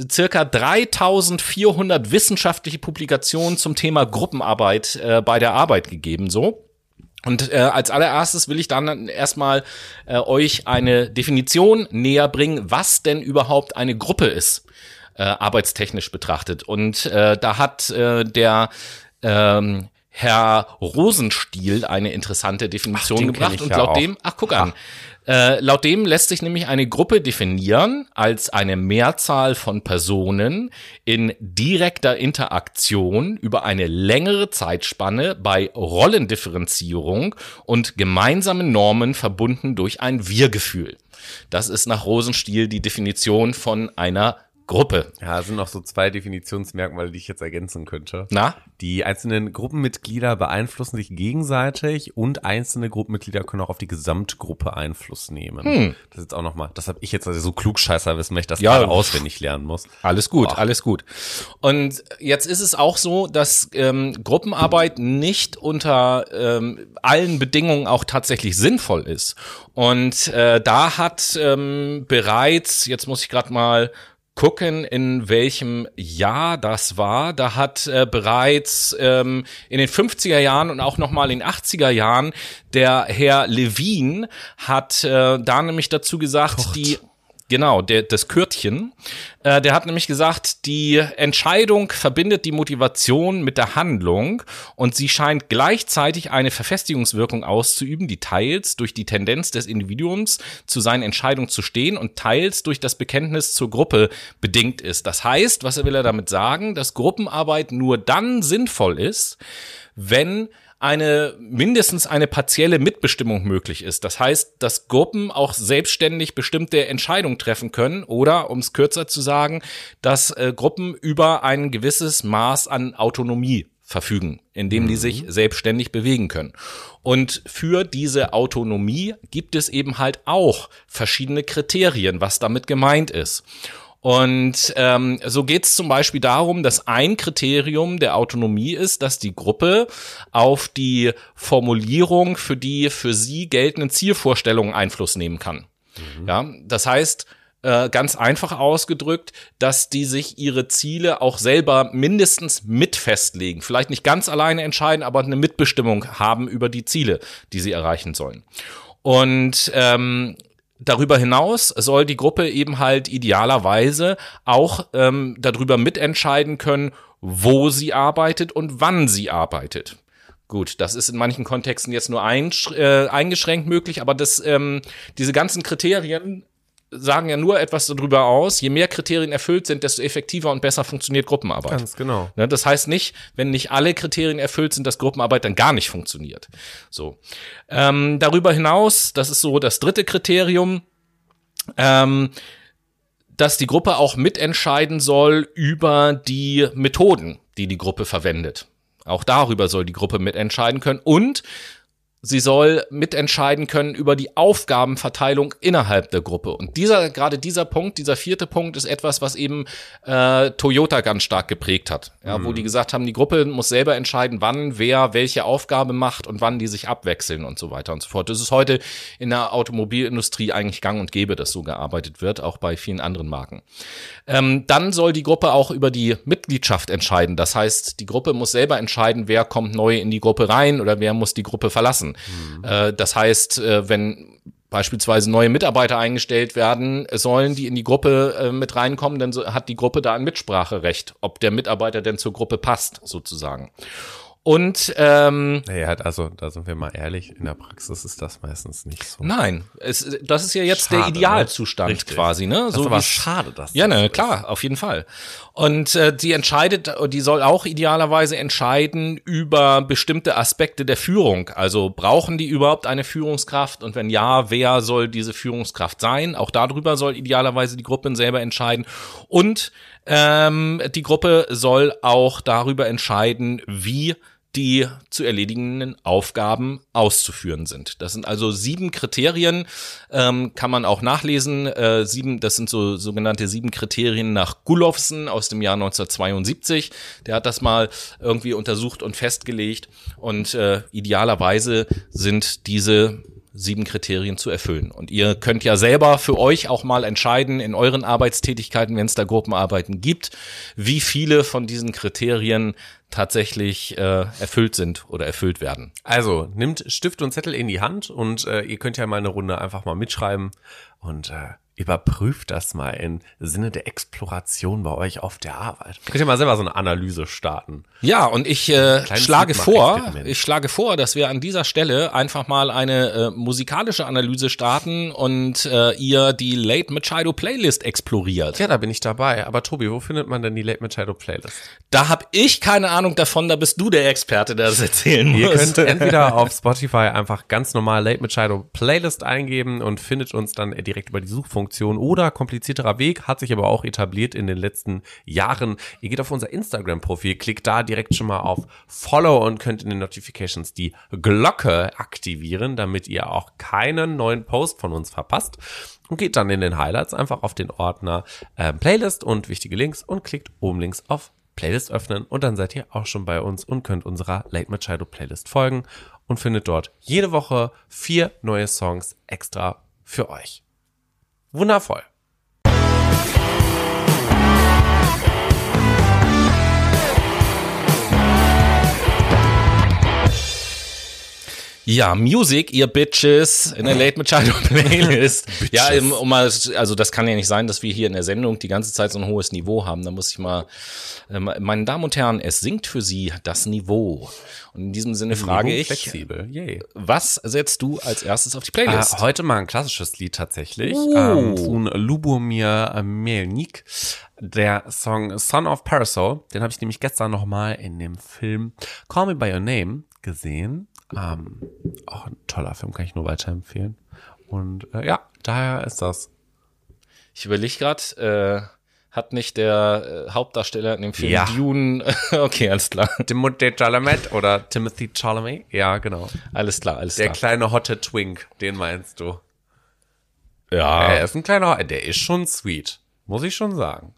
circa 3400 wissenschaftliche Publikationen zum Thema Gruppenarbeit äh, bei der Arbeit gegeben, so. Und äh, als allererstes will ich dann erstmal äh, euch eine Definition näher bringen, was denn überhaupt eine Gruppe ist, äh, arbeitstechnisch betrachtet. Und äh, da hat äh, der ähm, Herr Rosenstiel eine interessante Definition ach, gebracht und laut ja dem, ach guck an, äh, laut dem lässt sich nämlich eine Gruppe definieren als eine Mehrzahl von Personen in direkter Interaktion über eine längere Zeitspanne bei Rollendifferenzierung und gemeinsamen Normen verbunden durch ein Wir-Gefühl. Das ist nach Rosenstiel die Definition von einer Gruppe. Ja, es sind noch so zwei Definitionsmerkmale, die ich jetzt ergänzen könnte. Na? Die einzelnen Gruppenmitglieder beeinflussen sich gegenseitig und einzelne Gruppenmitglieder können auch auf die Gesamtgruppe Einfluss nehmen. Hm. Das ist jetzt auch nochmal, das habe ich jetzt also so klugscheißer wissen, weil ich das ja, gerade auswendig lernen muss. Alles gut, Boah. alles gut. Und jetzt ist es auch so, dass ähm, Gruppenarbeit nicht unter ähm, allen Bedingungen auch tatsächlich sinnvoll ist. Und äh, da hat ähm, bereits, jetzt muss ich gerade mal gucken, in welchem Jahr das war. Da hat äh, bereits ähm, in den 50er Jahren und auch nochmal in den 80er Jahren der Herr Levin hat äh, da nämlich dazu gesagt, Kocht. die Genau, der, das Kürtchen. Äh, der hat nämlich gesagt, die Entscheidung verbindet die Motivation mit der Handlung und sie scheint gleichzeitig eine Verfestigungswirkung auszuüben, die teils durch die Tendenz des Individuums zu seinen Entscheidungen zu stehen und teils durch das Bekenntnis zur Gruppe bedingt ist. Das heißt, was will er damit sagen? Dass Gruppenarbeit nur dann sinnvoll ist, wenn eine mindestens eine partielle Mitbestimmung möglich ist. Das heißt, dass Gruppen auch selbstständig bestimmte Entscheidungen treffen können oder, um es kürzer zu sagen, dass äh, Gruppen über ein gewisses Maß an Autonomie verfügen, indem die sich mhm. selbstständig bewegen können. Und für diese Autonomie gibt es eben halt auch verschiedene Kriterien, was damit gemeint ist. Und ähm, so geht es zum Beispiel darum, dass ein Kriterium der Autonomie ist, dass die Gruppe auf die Formulierung für die für sie geltenden Zielvorstellungen Einfluss nehmen kann. Mhm. Ja, das heißt, äh, ganz einfach ausgedrückt, dass die sich ihre Ziele auch selber mindestens mit festlegen. Vielleicht nicht ganz alleine entscheiden, aber eine Mitbestimmung haben über die Ziele, die sie erreichen sollen. Und ähm, Darüber hinaus soll die Gruppe eben halt idealerweise auch ähm, darüber mitentscheiden können, wo sie arbeitet und wann sie arbeitet. Gut, das ist in manchen Kontexten jetzt nur ein, äh, eingeschränkt möglich, aber das, ähm, diese ganzen Kriterien sagen ja nur etwas darüber aus, je mehr Kriterien erfüllt sind, desto effektiver und besser funktioniert Gruppenarbeit. Ganz genau. Ne, das heißt nicht, wenn nicht alle Kriterien erfüllt sind, dass Gruppenarbeit dann gar nicht funktioniert. So. Ähm, darüber hinaus, das ist so das dritte Kriterium, ähm, dass die Gruppe auch mitentscheiden soll über die Methoden, die die Gruppe verwendet. Auch darüber soll die Gruppe mitentscheiden können und Sie soll mitentscheiden können über die Aufgabenverteilung innerhalb der Gruppe. Und dieser, gerade dieser Punkt, dieser vierte Punkt ist etwas, was eben äh, Toyota ganz stark geprägt hat. Ja, mhm. wo die gesagt haben, die Gruppe muss selber entscheiden, wann wer welche Aufgabe macht und wann die sich abwechseln und so weiter und so fort. Das ist heute in der Automobilindustrie eigentlich gang und gäbe, dass so gearbeitet wird, auch bei vielen anderen Marken. Ähm, dann soll die Gruppe auch über die Mitgliedschaft entscheiden. Das heißt, die Gruppe muss selber entscheiden, wer kommt neu in die Gruppe rein oder wer muss die Gruppe verlassen lassen. Mhm. Äh, das heißt, äh, wenn beispielsweise neue Mitarbeiter eingestellt werden sollen, die in die Gruppe äh, mit reinkommen, dann so, hat die Gruppe da ein Mitspracherecht, ob der Mitarbeiter denn zur Gruppe passt, sozusagen. Und ähm, naja, also da sind wir mal ehrlich, in der Praxis ist das meistens nicht so. Nein, es, das ist ja jetzt schade, der ne? Idealzustand ne? quasi, ne? Das so ist aber schade, dass Ja, ne, klar, auf jeden Fall. Und äh, die entscheidet, die soll auch idealerweise entscheiden über bestimmte Aspekte der Führung. Also brauchen die überhaupt eine Führungskraft? Und wenn ja, wer soll diese Führungskraft sein? Auch darüber soll idealerweise die Gruppe selber entscheiden. Und ähm, die Gruppe soll auch darüber entscheiden, wie die zu erledigenden Aufgaben auszuführen sind. Das sind also sieben Kriterien, ähm, kann man auch nachlesen. Äh, sieben, das sind so sogenannte sieben Kriterien nach Gulowsen aus dem Jahr 1972. Der hat das mal irgendwie untersucht und festgelegt. Und äh, idealerweise sind diese sieben Kriterien zu erfüllen. Und ihr könnt ja selber für euch auch mal entscheiden in euren Arbeitstätigkeiten, wenn es da Gruppenarbeiten gibt, wie viele von diesen Kriterien tatsächlich äh, erfüllt sind oder erfüllt werden. Also nimmt Stift und Zettel in die Hand und äh, ihr könnt ja mal eine Runde einfach mal mitschreiben und äh, überprüft das mal im Sinne der Exploration bei euch auf der Arbeit. Könnt ihr mal selber so eine Analyse starten. Ja, und ich äh, schlage vor, ich schlage vor, dass wir an dieser Stelle einfach mal eine äh, musikalische Analyse starten und äh, ihr die Late Machado Playlist exploriert. Ja, da bin ich dabei. Aber Tobi, wo findet man denn die Late Machado Playlist? Da hab ich keine Ahnung davon, da bist du der Experte, der das erzählen muss. Ihr könnt entweder auf Spotify einfach ganz normal Late Machado Playlist eingeben und findet uns dann direkt über die Suchfunktion Funktion oder komplizierterer Weg, hat sich aber auch etabliert in den letzten Jahren. Ihr geht auf unser Instagram-Profil, klickt da direkt schon mal auf Follow und könnt in den Notifications die Glocke aktivieren, damit ihr auch keinen neuen Post von uns verpasst. Und geht dann in den Highlights einfach auf den Ordner äh, Playlist und wichtige Links und klickt oben links auf Playlist öffnen und dann seid ihr auch schon bei uns und könnt unserer Late Machado Playlist folgen und findet dort jede Woche vier neue Songs extra für euch. Wundervoll. Ja, Music, ihr Bitches, in der Late Machado Playlist. ja, um mal, also das kann ja nicht sein, dass wir hier in der Sendung die ganze Zeit so ein hohes Niveau haben. Da muss ich mal, äh, meine Damen und Herren, es sinkt für Sie das Niveau. Und in diesem Sinne frage ich, flexibel. Yay. was setzt du als erstes auf die Playlist? Äh, heute mal ein klassisches Lied tatsächlich oh. ähm, von Lubomir Melnik. Der Song Son of Parasol, den habe ich nämlich gestern noch mal in dem Film Call Me By Your Name gesehen. Ähm, auch ein toller Film, kann ich nur weiterempfehlen. Und äh, ja, daher ist das. Ich überlege gerade, äh, hat nicht der äh, Hauptdarsteller in dem Film ja. Dune, okay, alles klar. Timothy Chalamet oder Timothy Chalamet? Ja, genau. Alles klar, alles der klar. Der kleine hotte Twink, den meinst du? Ja. Er ist ein kleiner, der ist schon sweet, muss ich schon sagen.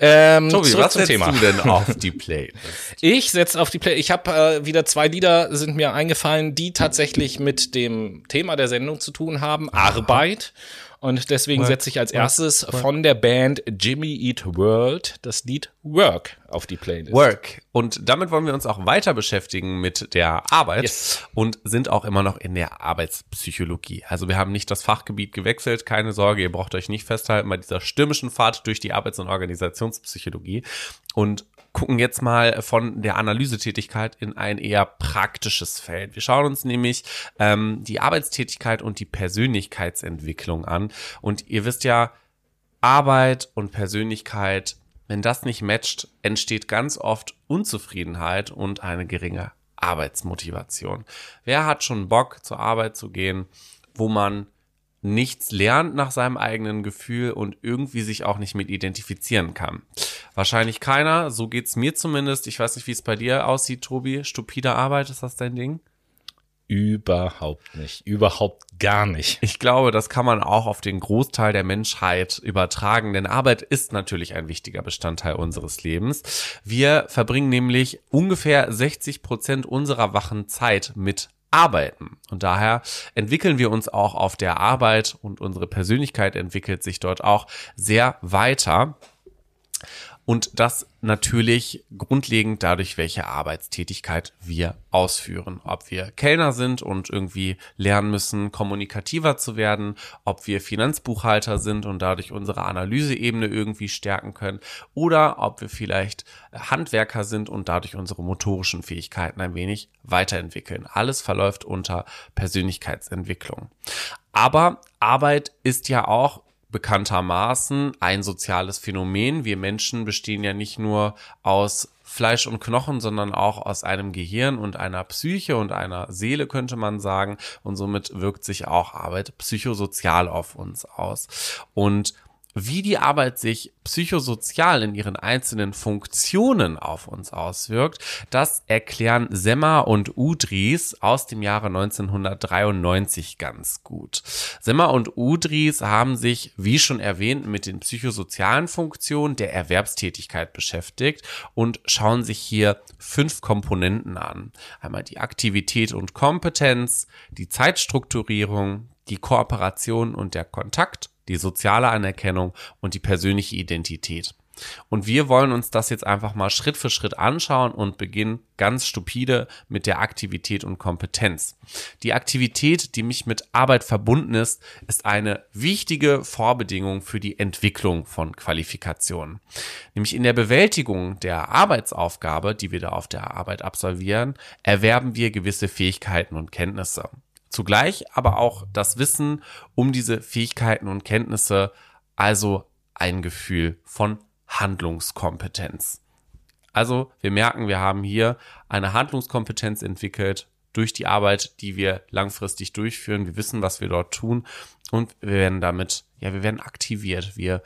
Ähm, Tobi, was setzt Thema. du denn auf die Playlist? ich setze auf die Playlist. Ich habe äh, wieder zwei Lieder sind mir eingefallen, die tatsächlich mit dem Thema der Sendung zu tun haben. Arbeit und deswegen setze ich als erstes von der Band Jimmy Eat World das Lied Work auf die Playlist. Work. Und damit wollen wir uns auch weiter beschäftigen mit der Arbeit yes. und sind auch immer noch in der Arbeitspsychologie. Also wir haben nicht das Fachgebiet gewechselt, keine Sorge, ihr braucht euch nicht festhalten bei dieser stürmischen Fahrt durch die Arbeits- und Organisationspsychologie. Und gucken jetzt mal von der Analysetätigkeit in ein eher praktisches Feld. Wir schauen uns nämlich ähm, die Arbeitstätigkeit und die Persönlichkeitsentwicklung an. Und ihr wisst ja, Arbeit und Persönlichkeit, wenn das nicht matcht, entsteht ganz oft Unzufriedenheit und eine geringe Arbeitsmotivation. Wer hat schon Bock zur Arbeit zu gehen, wo man nichts lernt nach seinem eigenen Gefühl und irgendwie sich auch nicht mit identifizieren kann. Wahrscheinlich keiner, so geht's mir zumindest. Ich weiß nicht, wie es bei dir aussieht, Tobi. Stupide Arbeit, ist das dein Ding? Überhaupt nicht. Überhaupt gar nicht. Ich glaube, das kann man auch auf den Großteil der Menschheit übertragen, denn Arbeit ist natürlich ein wichtiger Bestandteil unseres Lebens. Wir verbringen nämlich ungefähr 60 Prozent unserer wachen Zeit mit arbeiten. Und daher entwickeln wir uns auch auf der Arbeit und unsere Persönlichkeit entwickelt sich dort auch sehr weiter. Und das natürlich grundlegend dadurch, welche Arbeitstätigkeit wir ausführen. Ob wir Kellner sind und irgendwie lernen müssen, kommunikativer zu werden, ob wir Finanzbuchhalter sind und dadurch unsere Analyseebene irgendwie stärken können oder ob wir vielleicht Handwerker sind und dadurch unsere motorischen Fähigkeiten ein wenig weiterentwickeln. Alles verläuft unter Persönlichkeitsentwicklung. Aber Arbeit ist ja auch bekanntermaßen ein soziales Phänomen. Wir Menschen bestehen ja nicht nur aus Fleisch und Knochen, sondern auch aus einem Gehirn und einer Psyche und einer Seele, könnte man sagen. Und somit wirkt sich auch Arbeit psychosozial auf uns aus. Und wie die Arbeit sich psychosozial in ihren einzelnen Funktionen auf uns auswirkt, das erklären Semmer und Udries aus dem Jahre 1993 ganz gut. Semmer und Udries haben sich, wie schon erwähnt, mit den psychosozialen Funktionen der Erwerbstätigkeit beschäftigt und schauen sich hier fünf Komponenten an. Einmal die Aktivität und Kompetenz, die Zeitstrukturierung, die Kooperation und der Kontakt die soziale Anerkennung und die persönliche Identität. Und wir wollen uns das jetzt einfach mal Schritt für Schritt anschauen und beginnen ganz stupide mit der Aktivität und Kompetenz. Die Aktivität, die mich mit Arbeit verbunden ist, ist eine wichtige Vorbedingung für die Entwicklung von Qualifikationen. Nämlich in der Bewältigung der Arbeitsaufgabe, die wir da auf der Arbeit absolvieren, erwerben wir gewisse Fähigkeiten und Kenntnisse. Zugleich aber auch das Wissen um diese Fähigkeiten und Kenntnisse, also ein Gefühl von Handlungskompetenz. Also wir merken, wir haben hier eine Handlungskompetenz entwickelt durch die Arbeit, die wir langfristig durchführen. Wir wissen, was wir dort tun und wir werden damit, ja, wir werden aktiviert. Wir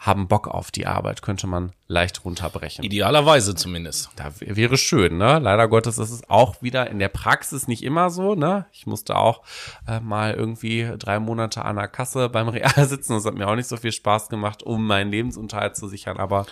haben Bock auf die Arbeit, könnte man leicht runterbrechen. Idealerweise zumindest. Da wäre schön, ne? Leider Gottes ist es auch wieder in der Praxis nicht immer so, ne? Ich musste auch äh, mal irgendwie drei Monate an der Kasse beim Real sitzen. Das hat mir auch nicht so viel Spaß gemacht, um meinen Lebensunterhalt zu sichern, aber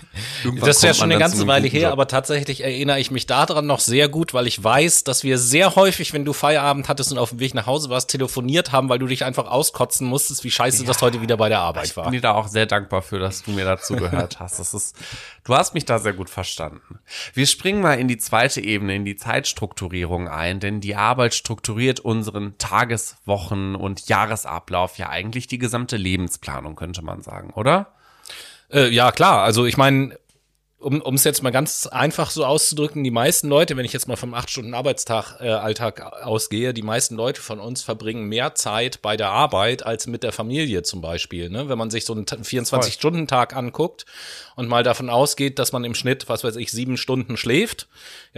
das ist ja schon eine ganze Weile her, Job. aber tatsächlich erinnere ich mich daran noch sehr gut, weil ich weiß, dass wir sehr häufig, wenn du Feierabend hattest und auf dem Weg nach Hause warst, telefoniert haben, weil du dich einfach auskotzen musstest, wie scheiße ja, das heute wieder bei der Arbeit war. Ich bin dir da auch sehr dankbar dankbar für, dass du mir dazu gehört hast. Das ist, du hast mich da sehr gut verstanden. Wir springen mal in die zweite Ebene, in die Zeitstrukturierung ein, denn die Arbeit strukturiert unseren Tageswochen und Jahresablauf ja eigentlich die gesamte Lebensplanung, könnte man sagen, oder? Äh, ja, klar. Also ich meine, um um es jetzt mal ganz einfach so auszudrücken, die meisten Leute, wenn ich jetzt mal vom acht Stunden Arbeitstag äh, Alltag ausgehe, die meisten Leute von uns verbringen mehr Zeit bei der Arbeit als mit der Familie zum Beispiel. Ne? Wenn man sich so einen 24-Stunden-Tag anguckt und mal davon ausgeht, dass man im Schnitt, was weiß ich, sieben Stunden schläft,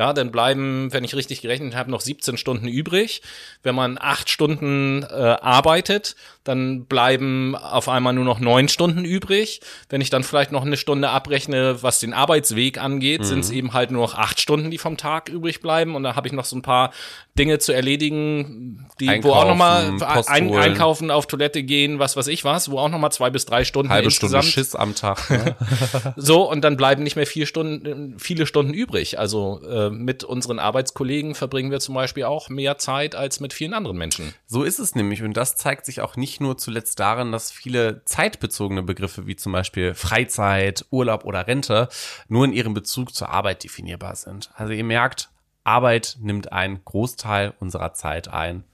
ja, dann bleiben, wenn ich richtig gerechnet habe, noch 17 Stunden übrig. Wenn man acht Stunden äh, arbeitet, dann bleiben auf einmal nur noch neun Stunden übrig. Wenn ich dann vielleicht noch eine Stunde abrechne, was den Arbeitsweg angeht, mhm. sind es eben halt nur noch acht Stunden, die vom Tag übrig bleiben. Und da habe ich noch so ein paar Dinge zu erledigen, die einkaufen, wo auch nochmal ein, einkaufen, auf Toilette gehen, was weiß ich was, wo auch nochmal zwei bis drei Stunden Halbe insgesamt. Stunde Schiss am Tag. Ne? so, und dann bleiben nicht mehr vier Stunden, viele Stunden übrig. Also äh, mit unseren Arbeitskollegen verbringen wir zum Beispiel auch mehr Zeit als mit vielen anderen Menschen. So ist es nämlich. Und das zeigt sich auch nicht nur zuletzt darin, dass viele zeitbezogene Begriffe wie zum Beispiel Freizeit, Urlaub oder Rente nur in ihrem Bezug zur Arbeit definierbar sind. Also ihr merkt, Arbeit nimmt einen Großteil unserer Zeit ein,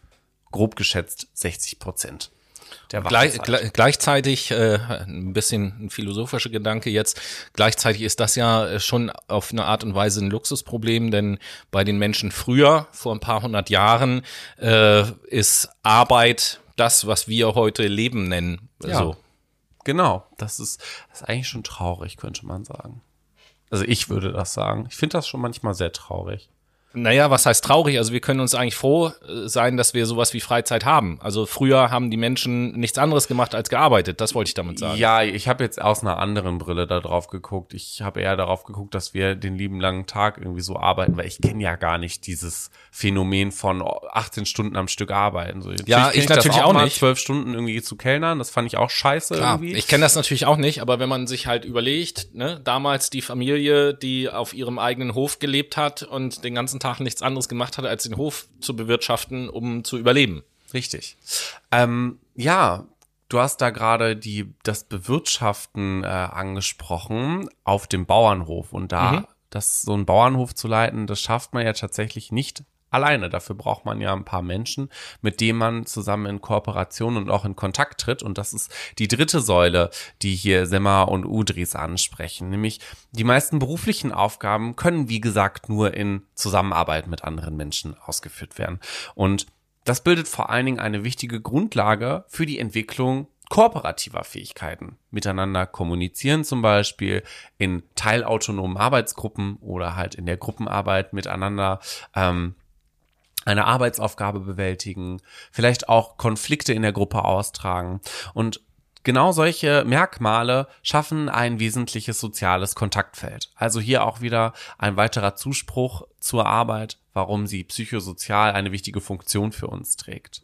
grob geschätzt 60 Prozent. Gleich, gleichzeitig, äh, ein bisschen ein philosophischer Gedanke jetzt, gleichzeitig ist das ja äh, schon auf eine Art und Weise ein Luxusproblem, denn bei den Menschen früher, vor ein paar hundert Jahren, äh, ist Arbeit das, was wir heute Leben nennen. Ja, so. Genau, das ist, das ist eigentlich schon traurig, könnte man sagen. Also ich würde das sagen. Ich finde das schon manchmal sehr traurig. Naja, was heißt traurig? Also wir können uns eigentlich froh äh, sein, dass wir sowas wie Freizeit haben. Also früher haben die Menschen nichts anderes gemacht als gearbeitet. Das wollte ich damit sagen. Ja, ich habe jetzt aus einer anderen Brille da drauf geguckt. Ich habe eher darauf geguckt, dass wir den lieben langen Tag irgendwie so arbeiten, weil ich kenne ja gar nicht dieses Phänomen von 18 Stunden am Stück arbeiten. So, ja, ich, ich natürlich auch, auch nicht. Zwölf Stunden irgendwie zu kellnern, das fand ich auch scheiße Klar, irgendwie. Ich kenne das natürlich auch nicht, aber wenn man sich halt überlegt, ne, damals die Familie, die auf ihrem eigenen Hof gelebt hat und den ganzen Tag Tag nichts anderes gemacht hat, als den Hof zu bewirtschaften, um zu überleben. Richtig. Ähm, ja, Du hast da gerade die das Bewirtschaften äh, angesprochen auf dem Bauernhof und da mhm. das so einen Bauernhof zu leiten, das schafft man ja tatsächlich nicht alleine. Dafür braucht man ja ein paar Menschen, mit denen man zusammen in Kooperation und auch in Kontakt tritt. Und das ist die dritte Säule, die hier Semma und Udris ansprechen. Nämlich die meisten beruflichen Aufgaben können, wie gesagt, nur in Zusammenarbeit mit anderen Menschen ausgeführt werden. Und das bildet vor allen Dingen eine wichtige Grundlage für die Entwicklung kooperativer Fähigkeiten. Miteinander kommunizieren zum Beispiel in teilautonomen Arbeitsgruppen oder halt in der Gruppenarbeit miteinander ähm, eine Arbeitsaufgabe bewältigen, vielleicht auch Konflikte in der Gruppe austragen. Und genau solche Merkmale schaffen ein wesentliches soziales Kontaktfeld. Also hier auch wieder ein weiterer Zuspruch zur Arbeit, warum sie psychosozial eine wichtige Funktion für uns trägt.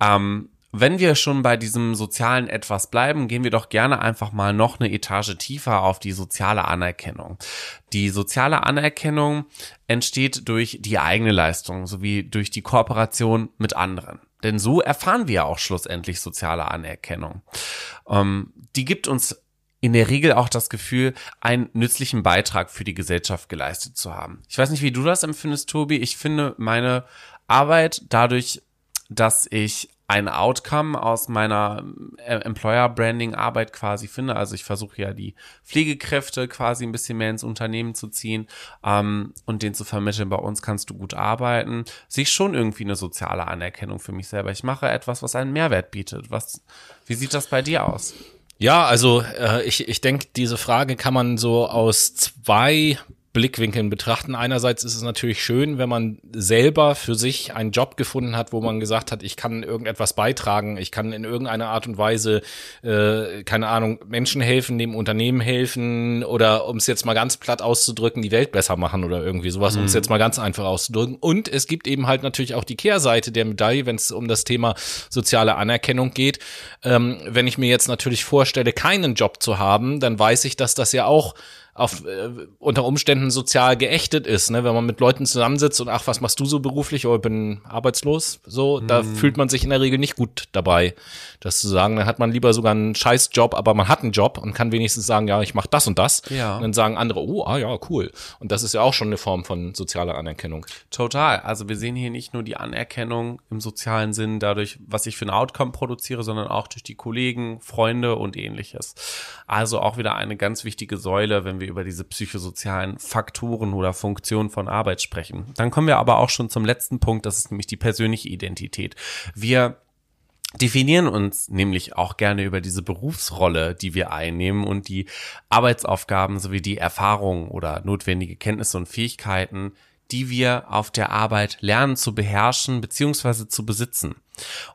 Ähm, wenn wir schon bei diesem sozialen etwas bleiben, gehen wir doch gerne einfach mal noch eine Etage tiefer auf die soziale Anerkennung. Die soziale Anerkennung entsteht durch die eigene Leistung sowie durch die Kooperation mit anderen. Denn so erfahren wir auch schlussendlich soziale Anerkennung. Ähm, die gibt uns in der Regel auch das Gefühl, einen nützlichen Beitrag für die Gesellschaft geleistet zu haben. Ich weiß nicht, wie du das empfindest, Tobi. Ich finde meine Arbeit dadurch, dass ich ein Outcome aus meiner äh, Employer Branding Arbeit quasi finde. Also ich versuche ja die Pflegekräfte quasi ein bisschen mehr ins Unternehmen zu ziehen ähm, und den zu vermitteln, bei uns kannst du gut arbeiten. Sehe ich schon irgendwie eine soziale Anerkennung für mich selber. Ich mache etwas, was einen Mehrwert bietet. Was, wie sieht das bei dir aus? Ja, also äh, ich, ich denke, diese Frage kann man so aus zwei Blickwinkeln betrachten. Einerseits ist es natürlich schön, wenn man selber für sich einen Job gefunden hat, wo man gesagt hat, ich kann irgendetwas beitragen, ich kann in irgendeiner Art und Weise, äh, keine Ahnung, Menschen helfen, dem Unternehmen helfen oder um es jetzt mal ganz platt auszudrücken, die Welt besser machen oder irgendwie sowas, um es mhm. jetzt mal ganz einfach auszudrücken. Und es gibt eben halt natürlich auch die Kehrseite der Medaille, wenn es um das Thema soziale Anerkennung geht. Ähm, wenn ich mir jetzt natürlich vorstelle, keinen Job zu haben, dann weiß ich, dass das ja auch auf, äh, unter Umständen sozial geächtet ist, ne? wenn man mit Leuten zusammensitzt und ach, was machst du so beruflich? Oh, ich bin arbeitslos. So, da mhm. fühlt man sich in der Regel nicht gut dabei, das zu sagen. Dann hat man lieber sogar einen Scheißjob, aber man hat einen Job und kann wenigstens sagen, ja, ich mache das und das. Ja. Und dann sagen andere, oh, ah ja, cool. Und das ist ja auch schon eine Form von sozialer Anerkennung. Total. Also wir sehen hier nicht nur die Anerkennung im sozialen Sinn dadurch, was ich für ein Outcome produziere, sondern auch durch die Kollegen, Freunde und ähnliches. Also auch wieder eine ganz wichtige Säule, wenn wir über diese psychosozialen Faktoren oder Funktionen von Arbeit sprechen. Dann kommen wir aber auch schon zum letzten Punkt, das ist nämlich die persönliche Identität. Wir definieren uns nämlich auch gerne über diese Berufsrolle, die wir einnehmen und die Arbeitsaufgaben sowie die Erfahrungen oder notwendige Kenntnisse und Fähigkeiten, die wir auf der Arbeit lernen zu beherrschen bzw. zu besitzen.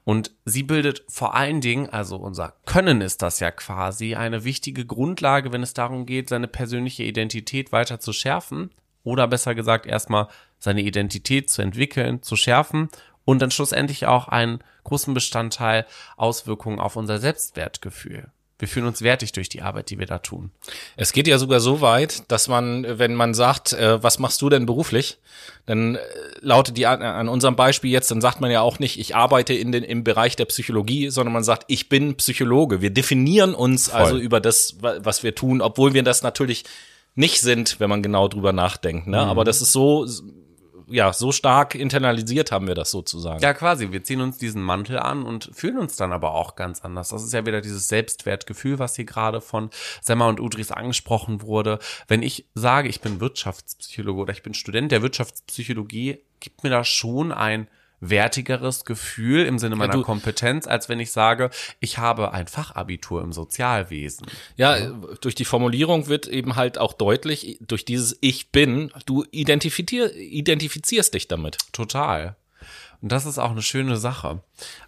Und sie bildet vor allen Dingen, also unser Können ist das ja quasi, eine wichtige Grundlage, wenn es darum geht, seine persönliche Identität weiter zu schärfen oder besser gesagt erstmal seine Identität zu entwickeln, zu schärfen und dann schlussendlich auch einen großen Bestandteil Auswirkungen auf unser Selbstwertgefühl wir fühlen uns wertig durch die Arbeit, die wir da tun. Es geht ja sogar so weit, dass man, wenn man sagt, äh, was machst du denn beruflich, dann äh, lautet die an unserem Beispiel jetzt, dann sagt man ja auch nicht, ich arbeite in den, im Bereich der Psychologie, sondern man sagt, ich bin Psychologe. Wir definieren uns Voll. also über das, was wir tun, obwohl wir das natürlich nicht sind, wenn man genau drüber nachdenkt. Ne? Mhm. Aber das ist so ja, so stark internalisiert haben wir das sozusagen. Ja, quasi. Wir ziehen uns diesen Mantel an und fühlen uns dann aber auch ganz anders. Das ist ja wieder dieses Selbstwertgefühl, was hier gerade von Semmer und Udris angesprochen wurde. Wenn ich sage, ich bin Wirtschaftspsychologe oder ich bin Student der Wirtschaftspsychologie, gibt mir das schon ein wertigeres Gefühl im Sinne meiner ja, Kompetenz, als wenn ich sage, ich habe ein Fachabitur im Sozialwesen. Ja, ja, durch die Formulierung wird eben halt auch deutlich, durch dieses Ich bin, du identifizier, identifizierst dich damit. Total. Und das ist auch eine schöne Sache.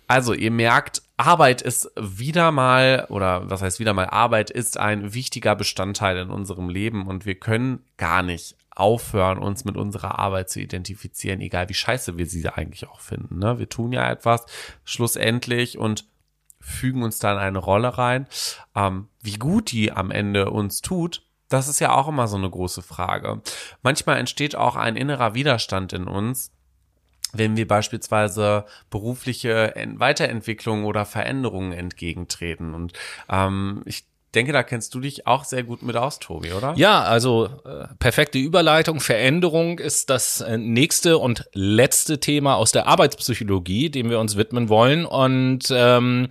Also, ihr merkt, Arbeit ist wieder mal, oder was heißt wieder mal, Arbeit ist ein wichtiger Bestandteil in unserem Leben und wir können gar nicht aufhören, uns mit unserer Arbeit zu identifizieren, egal wie scheiße wir sie eigentlich auch finden. Ne? Wir tun ja etwas schlussendlich und fügen uns dann eine Rolle rein. Ähm, wie gut die am Ende uns tut, das ist ja auch immer so eine große Frage. Manchmal entsteht auch ein innerer Widerstand in uns, wenn wir beispielsweise berufliche Weiterentwicklungen oder Veränderungen entgegentreten. Und ähm, ich denke, da kennst du dich auch sehr gut mit aus, Tobi, oder? Ja, also äh, perfekte Überleitung. Veränderung ist das äh, nächste und letzte Thema aus der Arbeitspsychologie, dem wir uns widmen wollen. Und ähm,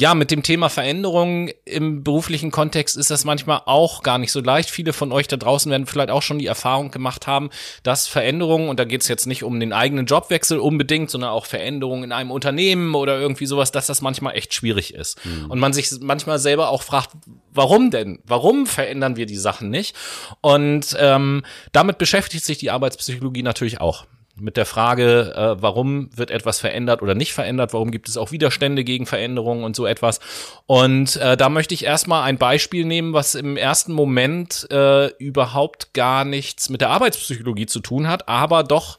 ja, mit dem Thema Veränderung im beruflichen Kontext ist das manchmal auch gar nicht so leicht. Viele von euch da draußen werden vielleicht auch schon die Erfahrung gemacht haben, dass Veränderungen, und da geht es jetzt nicht um den eigenen Jobwechsel unbedingt, sondern auch Veränderungen in einem Unternehmen oder irgendwie sowas, dass das manchmal echt schwierig ist. Mhm. Und man sich manchmal selber auch fragt, warum denn? Warum verändern wir die Sachen nicht? Und ähm, damit beschäftigt sich die Arbeitspsychologie natürlich auch mit der Frage, äh, warum wird etwas verändert oder nicht verändert, warum gibt es auch Widerstände gegen Veränderungen und so etwas. Und äh, da möchte ich erstmal ein Beispiel nehmen, was im ersten Moment äh, überhaupt gar nichts mit der Arbeitspsychologie zu tun hat, aber doch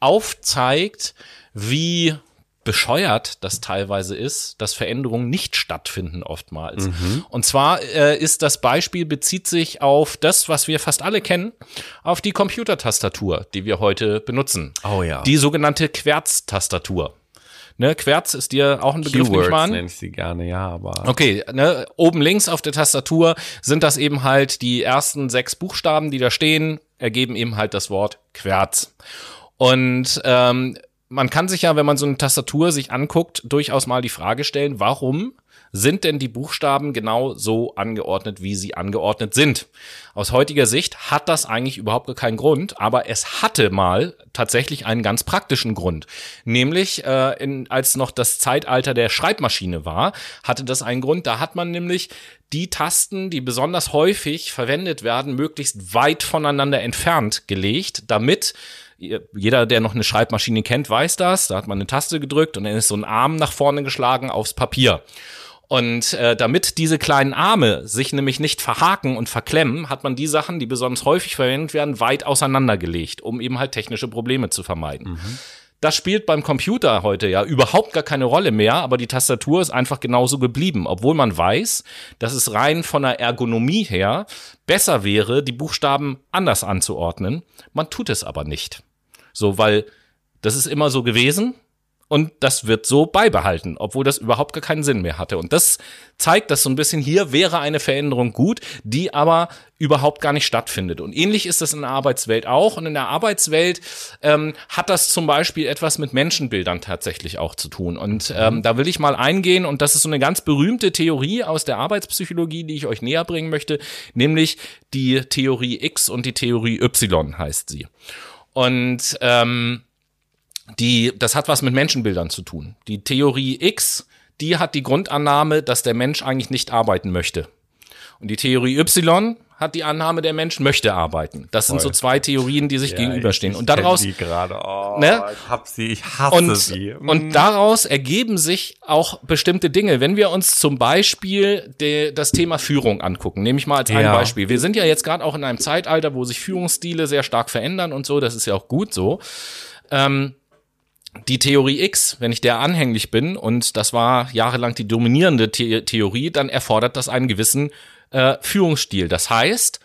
aufzeigt, wie bescheuert das teilweise ist, dass Veränderungen nicht stattfinden oftmals. Mhm. Und zwar äh, ist das Beispiel bezieht sich auf das, was wir fast alle kennen, auf die Computertastatur, die wir heute benutzen. Oh ja. Die sogenannte Querz-Tastatur. Ne, Querz ist dir auch ein Begriff, Keywords nicht nenne ich sie gerne, ja, aber. Okay, ne, oben links auf der Tastatur sind das eben halt die ersten sechs Buchstaben, die da stehen, ergeben eben halt das Wort Querz. Und ähm, man kann sich ja, wenn man so eine Tastatur sich anguckt, durchaus mal die Frage stellen, warum sind denn die Buchstaben genau so angeordnet, wie sie angeordnet sind? Aus heutiger Sicht hat das eigentlich überhaupt keinen Grund, aber es hatte mal tatsächlich einen ganz praktischen Grund. Nämlich, äh, in, als noch das Zeitalter der Schreibmaschine war, hatte das einen Grund. Da hat man nämlich die Tasten, die besonders häufig verwendet werden, möglichst weit voneinander entfernt gelegt, damit jeder, der noch eine Schreibmaschine kennt, weiß das. Da hat man eine Taste gedrückt und dann ist so ein Arm nach vorne geschlagen aufs Papier. Und äh, damit diese kleinen Arme sich nämlich nicht verhaken und verklemmen, hat man die Sachen, die besonders häufig verwendet werden, weit auseinandergelegt, um eben halt technische Probleme zu vermeiden. Mhm. Das spielt beim Computer heute ja überhaupt gar keine Rolle mehr, aber die Tastatur ist einfach genauso geblieben, obwohl man weiß, dass es rein von der Ergonomie her besser wäre, die Buchstaben anders anzuordnen. Man tut es aber nicht. So, weil das ist immer so gewesen und das wird so beibehalten, obwohl das überhaupt gar keinen Sinn mehr hatte. Und das zeigt, dass so ein bisschen hier wäre eine Veränderung gut, die aber überhaupt gar nicht stattfindet. Und ähnlich ist das in der Arbeitswelt auch. Und in der Arbeitswelt ähm, hat das zum Beispiel etwas mit Menschenbildern tatsächlich auch zu tun. Und mhm. ähm, da will ich mal eingehen. Und das ist so eine ganz berühmte Theorie aus der Arbeitspsychologie, die ich euch näher bringen möchte, nämlich die Theorie X und die Theorie Y heißt sie. Und ähm, die, das hat was mit Menschenbildern zu tun. Die Theorie X, die hat die Grundannahme, dass der Mensch eigentlich nicht arbeiten möchte. Und die Theorie Y hat die Annahme, der Mensch möchte arbeiten. Das Voll. sind so zwei Theorien, die sich ja, gegenüberstehen. Ich, ich und daraus, die gerade. Oh, ne? ich hab sie, ich hasse und, sie. Und mm. daraus ergeben sich auch bestimmte Dinge. Wenn wir uns zum Beispiel de, das Thema Führung angucken, nehme ich mal als ja. ein Beispiel. Wir sind ja jetzt gerade auch in einem Zeitalter, wo sich Führungsstile sehr stark verändern und so. Das ist ja auch gut so. Ähm, die Theorie X, wenn ich der anhänglich bin, und das war jahrelang die dominierende The Theorie, dann erfordert das einen gewissen äh, Führungsstil. Das heißt,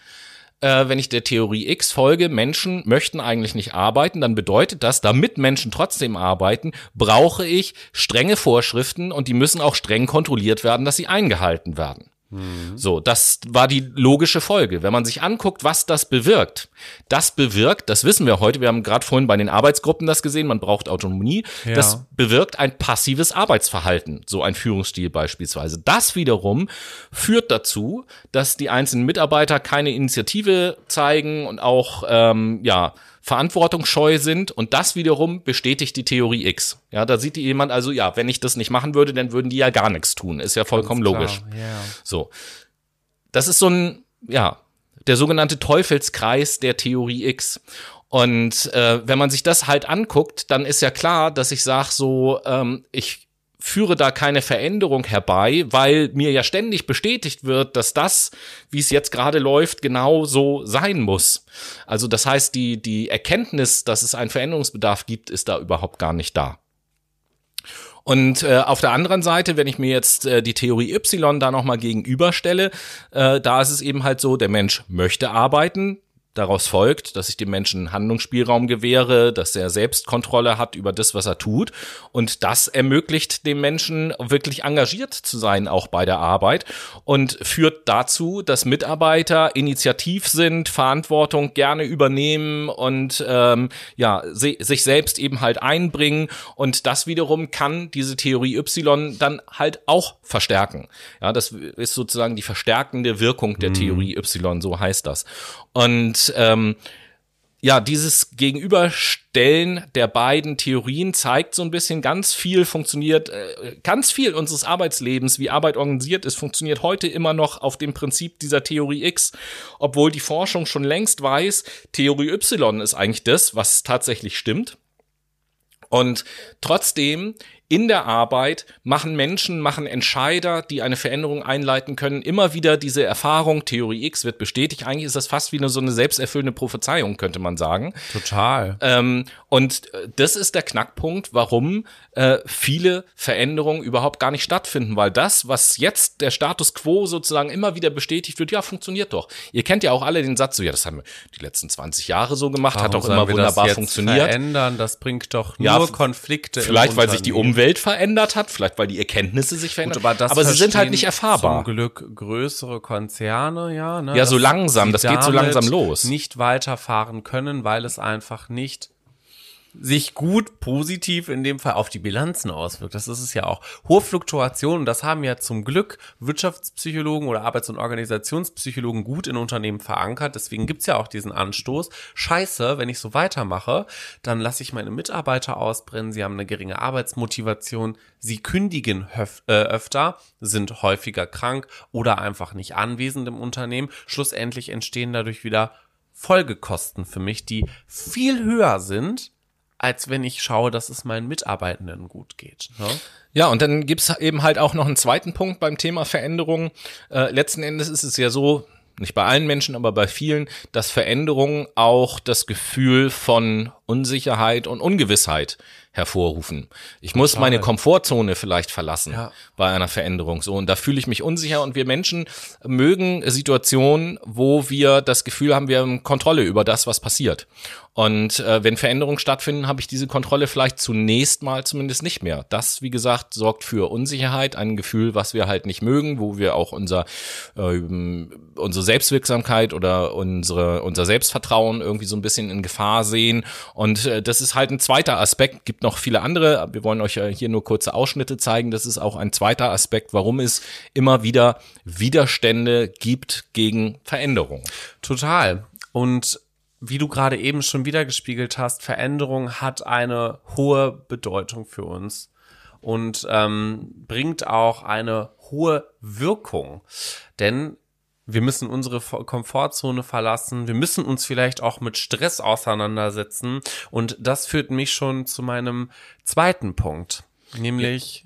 äh, wenn ich der Theorie X folge, Menschen möchten eigentlich nicht arbeiten, dann bedeutet das, damit Menschen trotzdem arbeiten, brauche ich strenge Vorschriften und die müssen auch streng kontrolliert werden, dass sie eingehalten werden. Mhm. So, das war die logische Folge. Wenn man sich anguckt, was das bewirkt, das bewirkt, das wissen wir heute, wir haben gerade vorhin bei den Arbeitsgruppen das gesehen, man braucht Autonomie, ja. das bewirkt ein passives Arbeitsverhalten, so ein Führungsstil beispielsweise. Das wiederum führt dazu, dass die einzelnen Mitarbeiter keine Initiative zeigen und auch, ähm, ja, verantwortungsscheu sind und das wiederum bestätigt die Theorie X. Ja, da sieht jemand also, ja, wenn ich das nicht machen würde, dann würden die ja gar nichts tun. Ist ja vollkommen logisch. Yeah. So. Das ist so ein, ja, der sogenannte Teufelskreis der Theorie X. Und äh, wenn man sich das halt anguckt, dann ist ja klar, dass ich sage so, ähm, ich führe da keine Veränderung herbei, weil mir ja ständig bestätigt wird, dass das, wie es jetzt gerade läuft, genau so sein muss. Also das heißt, die, die Erkenntnis, dass es einen Veränderungsbedarf gibt, ist da überhaupt gar nicht da. Und äh, auf der anderen Seite, wenn ich mir jetzt äh, die Theorie Y da nochmal gegenüberstelle, äh, da ist es eben halt so, der Mensch möchte arbeiten, daraus folgt, dass ich dem Menschen Handlungsspielraum gewähre, dass er Selbstkontrolle hat über das, was er tut. Und das ermöglicht dem Menschen wirklich engagiert zu sein, auch bei der Arbeit und führt dazu, dass Mitarbeiter initiativ sind, Verantwortung gerne übernehmen und ähm, ja, sich selbst eben halt einbringen. Und das wiederum kann diese Theorie Y dann halt auch verstärken. Ja, das ist sozusagen die verstärkende Wirkung der mhm. Theorie Y, so heißt das. Und ähm, ja, dieses Gegenüberstellen der beiden Theorien zeigt so ein bisschen, ganz viel funktioniert, äh, ganz viel unseres Arbeitslebens, wie Arbeit organisiert ist, funktioniert heute immer noch auf dem Prinzip dieser Theorie X, obwohl die Forschung schon längst weiß, Theorie Y ist eigentlich das, was tatsächlich stimmt. Und trotzdem in der Arbeit machen Menschen, machen Entscheider, die eine Veränderung einleiten können, immer wieder diese Erfahrung, Theorie X wird bestätigt. Eigentlich ist das fast wie eine, so eine selbsterfüllende Prophezeiung, könnte man sagen. Total. Ähm, und äh, das ist der Knackpunkt, warum äh, viele Veränderungen überhaupt gar nicht stattfinden, weil das, was jetzt der Status quo sozusagen immer wieder bestätigt wird, ja, funktioniert doch. Ihr kennt ja auch alle den Satz, so, ja, das haben wir die letzten 20 Jahre so gemacht, warum hat doch immer wunderbar funktioniert. Verändern, das bringt doch nur ja, Konflikte. Vielleicht, weil sich die Umwelt Welt verändert hat, vielleicht weil die Erkenntnisse sich verändert haben, aber, aber sie sind halt nicht erfahrbar. Zum Glück größere Konzerne, ja. Ne, ja, so langsam, das geht so langsam los. Nicht weiterfahren können, weil es einfach nicht sich gut positiv in dem Fall auf die Bilanzen auswirkt. Das ist es ja auch. Hohe Fluktuationen, das haben ja zum Glück Wirtschaftspsychologen oder Arbeits- und Organisationspsychologen gut in Unternehmen verankert. Deswegen gibt's ja auch diesen Anstoß. Scheiße, wenn ich so weitermache, dann lasse ich meine Mitarbeiter ausbrennen, sie haben eine geringe Arbeitsmotivation, sie kündigen äh, öfter, sind häufiger krank oder einfach nicht anwesend im Unternehmen. Schlussendlich entstehen dadurch wieder Folgekosten für mich, die viel höher sind, als wenn ich schaue, dass es meinen Mitarbeitenden gut geht. Ne? Ja, und dann gibt's eben halt auch noch einen zweiten Punkt beim Thema Veränderung. Äh, letzten Endes ist es ja so, nicht bei allen Menschen, aber bei vielen, dass Veränderungen auch das Gefühl von Unsicherheit und Ungewissheit hervorrufen. Ich muss Total. meine Komfortzone vielleicht verlassen ja. bei einer Veränderung. So, und da fühle ich mich unsicher und wir Menschen mögen Situationen, wo wir das Gefühl haben, wir haben Kontrolle über das, was passiert. Und äh, wenn Veränderungen stattfinden, habe ich diese Kontrolle vielleicht zunächst mal zumindest nicht mehr. Das, wie gesagt, sorgt für Unsicherheit, ein Gefühl, was wir halt nicht mögen, wo wir auch unser äh, unsere Selbstwirksamkeit oder unsere unser Selbstvertrauen irgendwie so ein bisschen in Gefahr sehen. Und äh, das ist halt ein zweiter Aspekt. Gibt noch viele andere. Wir wollen euch ja hier nur kurze Ausschnitte zeigen. Das ist auch ein zweiter Aspekt, warum es immer wieder Widerstände gibt gegen Veränderungen. Total. Und wie du gerade eben schon wieder gespiegelt hast, Veränderung hat eine hohe Bedeutung für uns und ähm, bringt auch eine hohe Wirkung. Denn wir müssen unsere Komfortzone verlassen, wir müssen uns vielleicht auch mit Stress auseinandersetzen. Und das führt mich schon zu meinem zweiten Punkt, nämlich,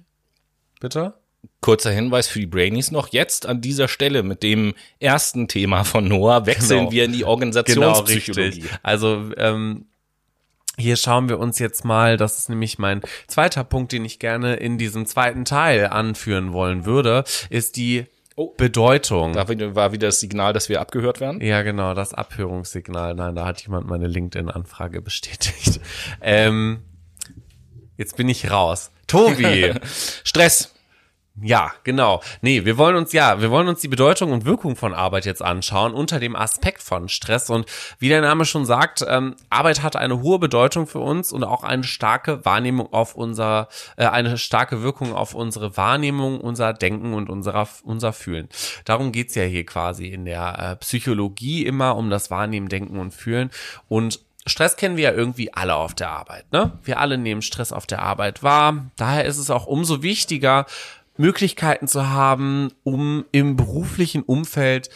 bitte? Kurzer Hinweis für die Brainies noch. Jetzt an dieser Stelle mit dem ersten Thema von Noah wechseln genau. wir in die Organisationspsychologie. Genau, also ähm, hier schauen wir uns jetzt mal, das ist nämlich mein zweiter Punkt, den ich gerne in diesem zweiten Teil anführen wollen würde, ist die Oh. Bedeutung. Da war wieder das Signal, dass wir abgehört werden? Ja, genau, das Abhörungssignal. Nein, da hat jemand meine LinkedIn-Anfrage bestätigt. ähm, jetzt bin ich raus. Tobi. Stress. Ja, genau. Nee, wir wollen uns, ja, wir wollen uns die Bedeutung und Wirkung von Arbeit jetzt anschauen unter dem Aspekt von Stress. Und wie der Name schon sagt, ähm, Arbeit hat eine hohe Bedeutung für uns und auch eine starke Wahrnehmung auf unser, äh, eine starke Wirkung auf unsere Wahrnehmung, unser Denken und unserer, unser Fühlen. Darum geht's ja hier quasi in der äh, Psychologie immer um das Wahrnehmen, Denken und Fühlen. Und Stress kennen wir ja irgendwie alle auf der Arbeit, ne? Wir alle nehmen Stress auf der Arbeit wahr. Daher ist es auch umso wichtiger, Möglichkeiten zu haben, um im beruflichen Umfeld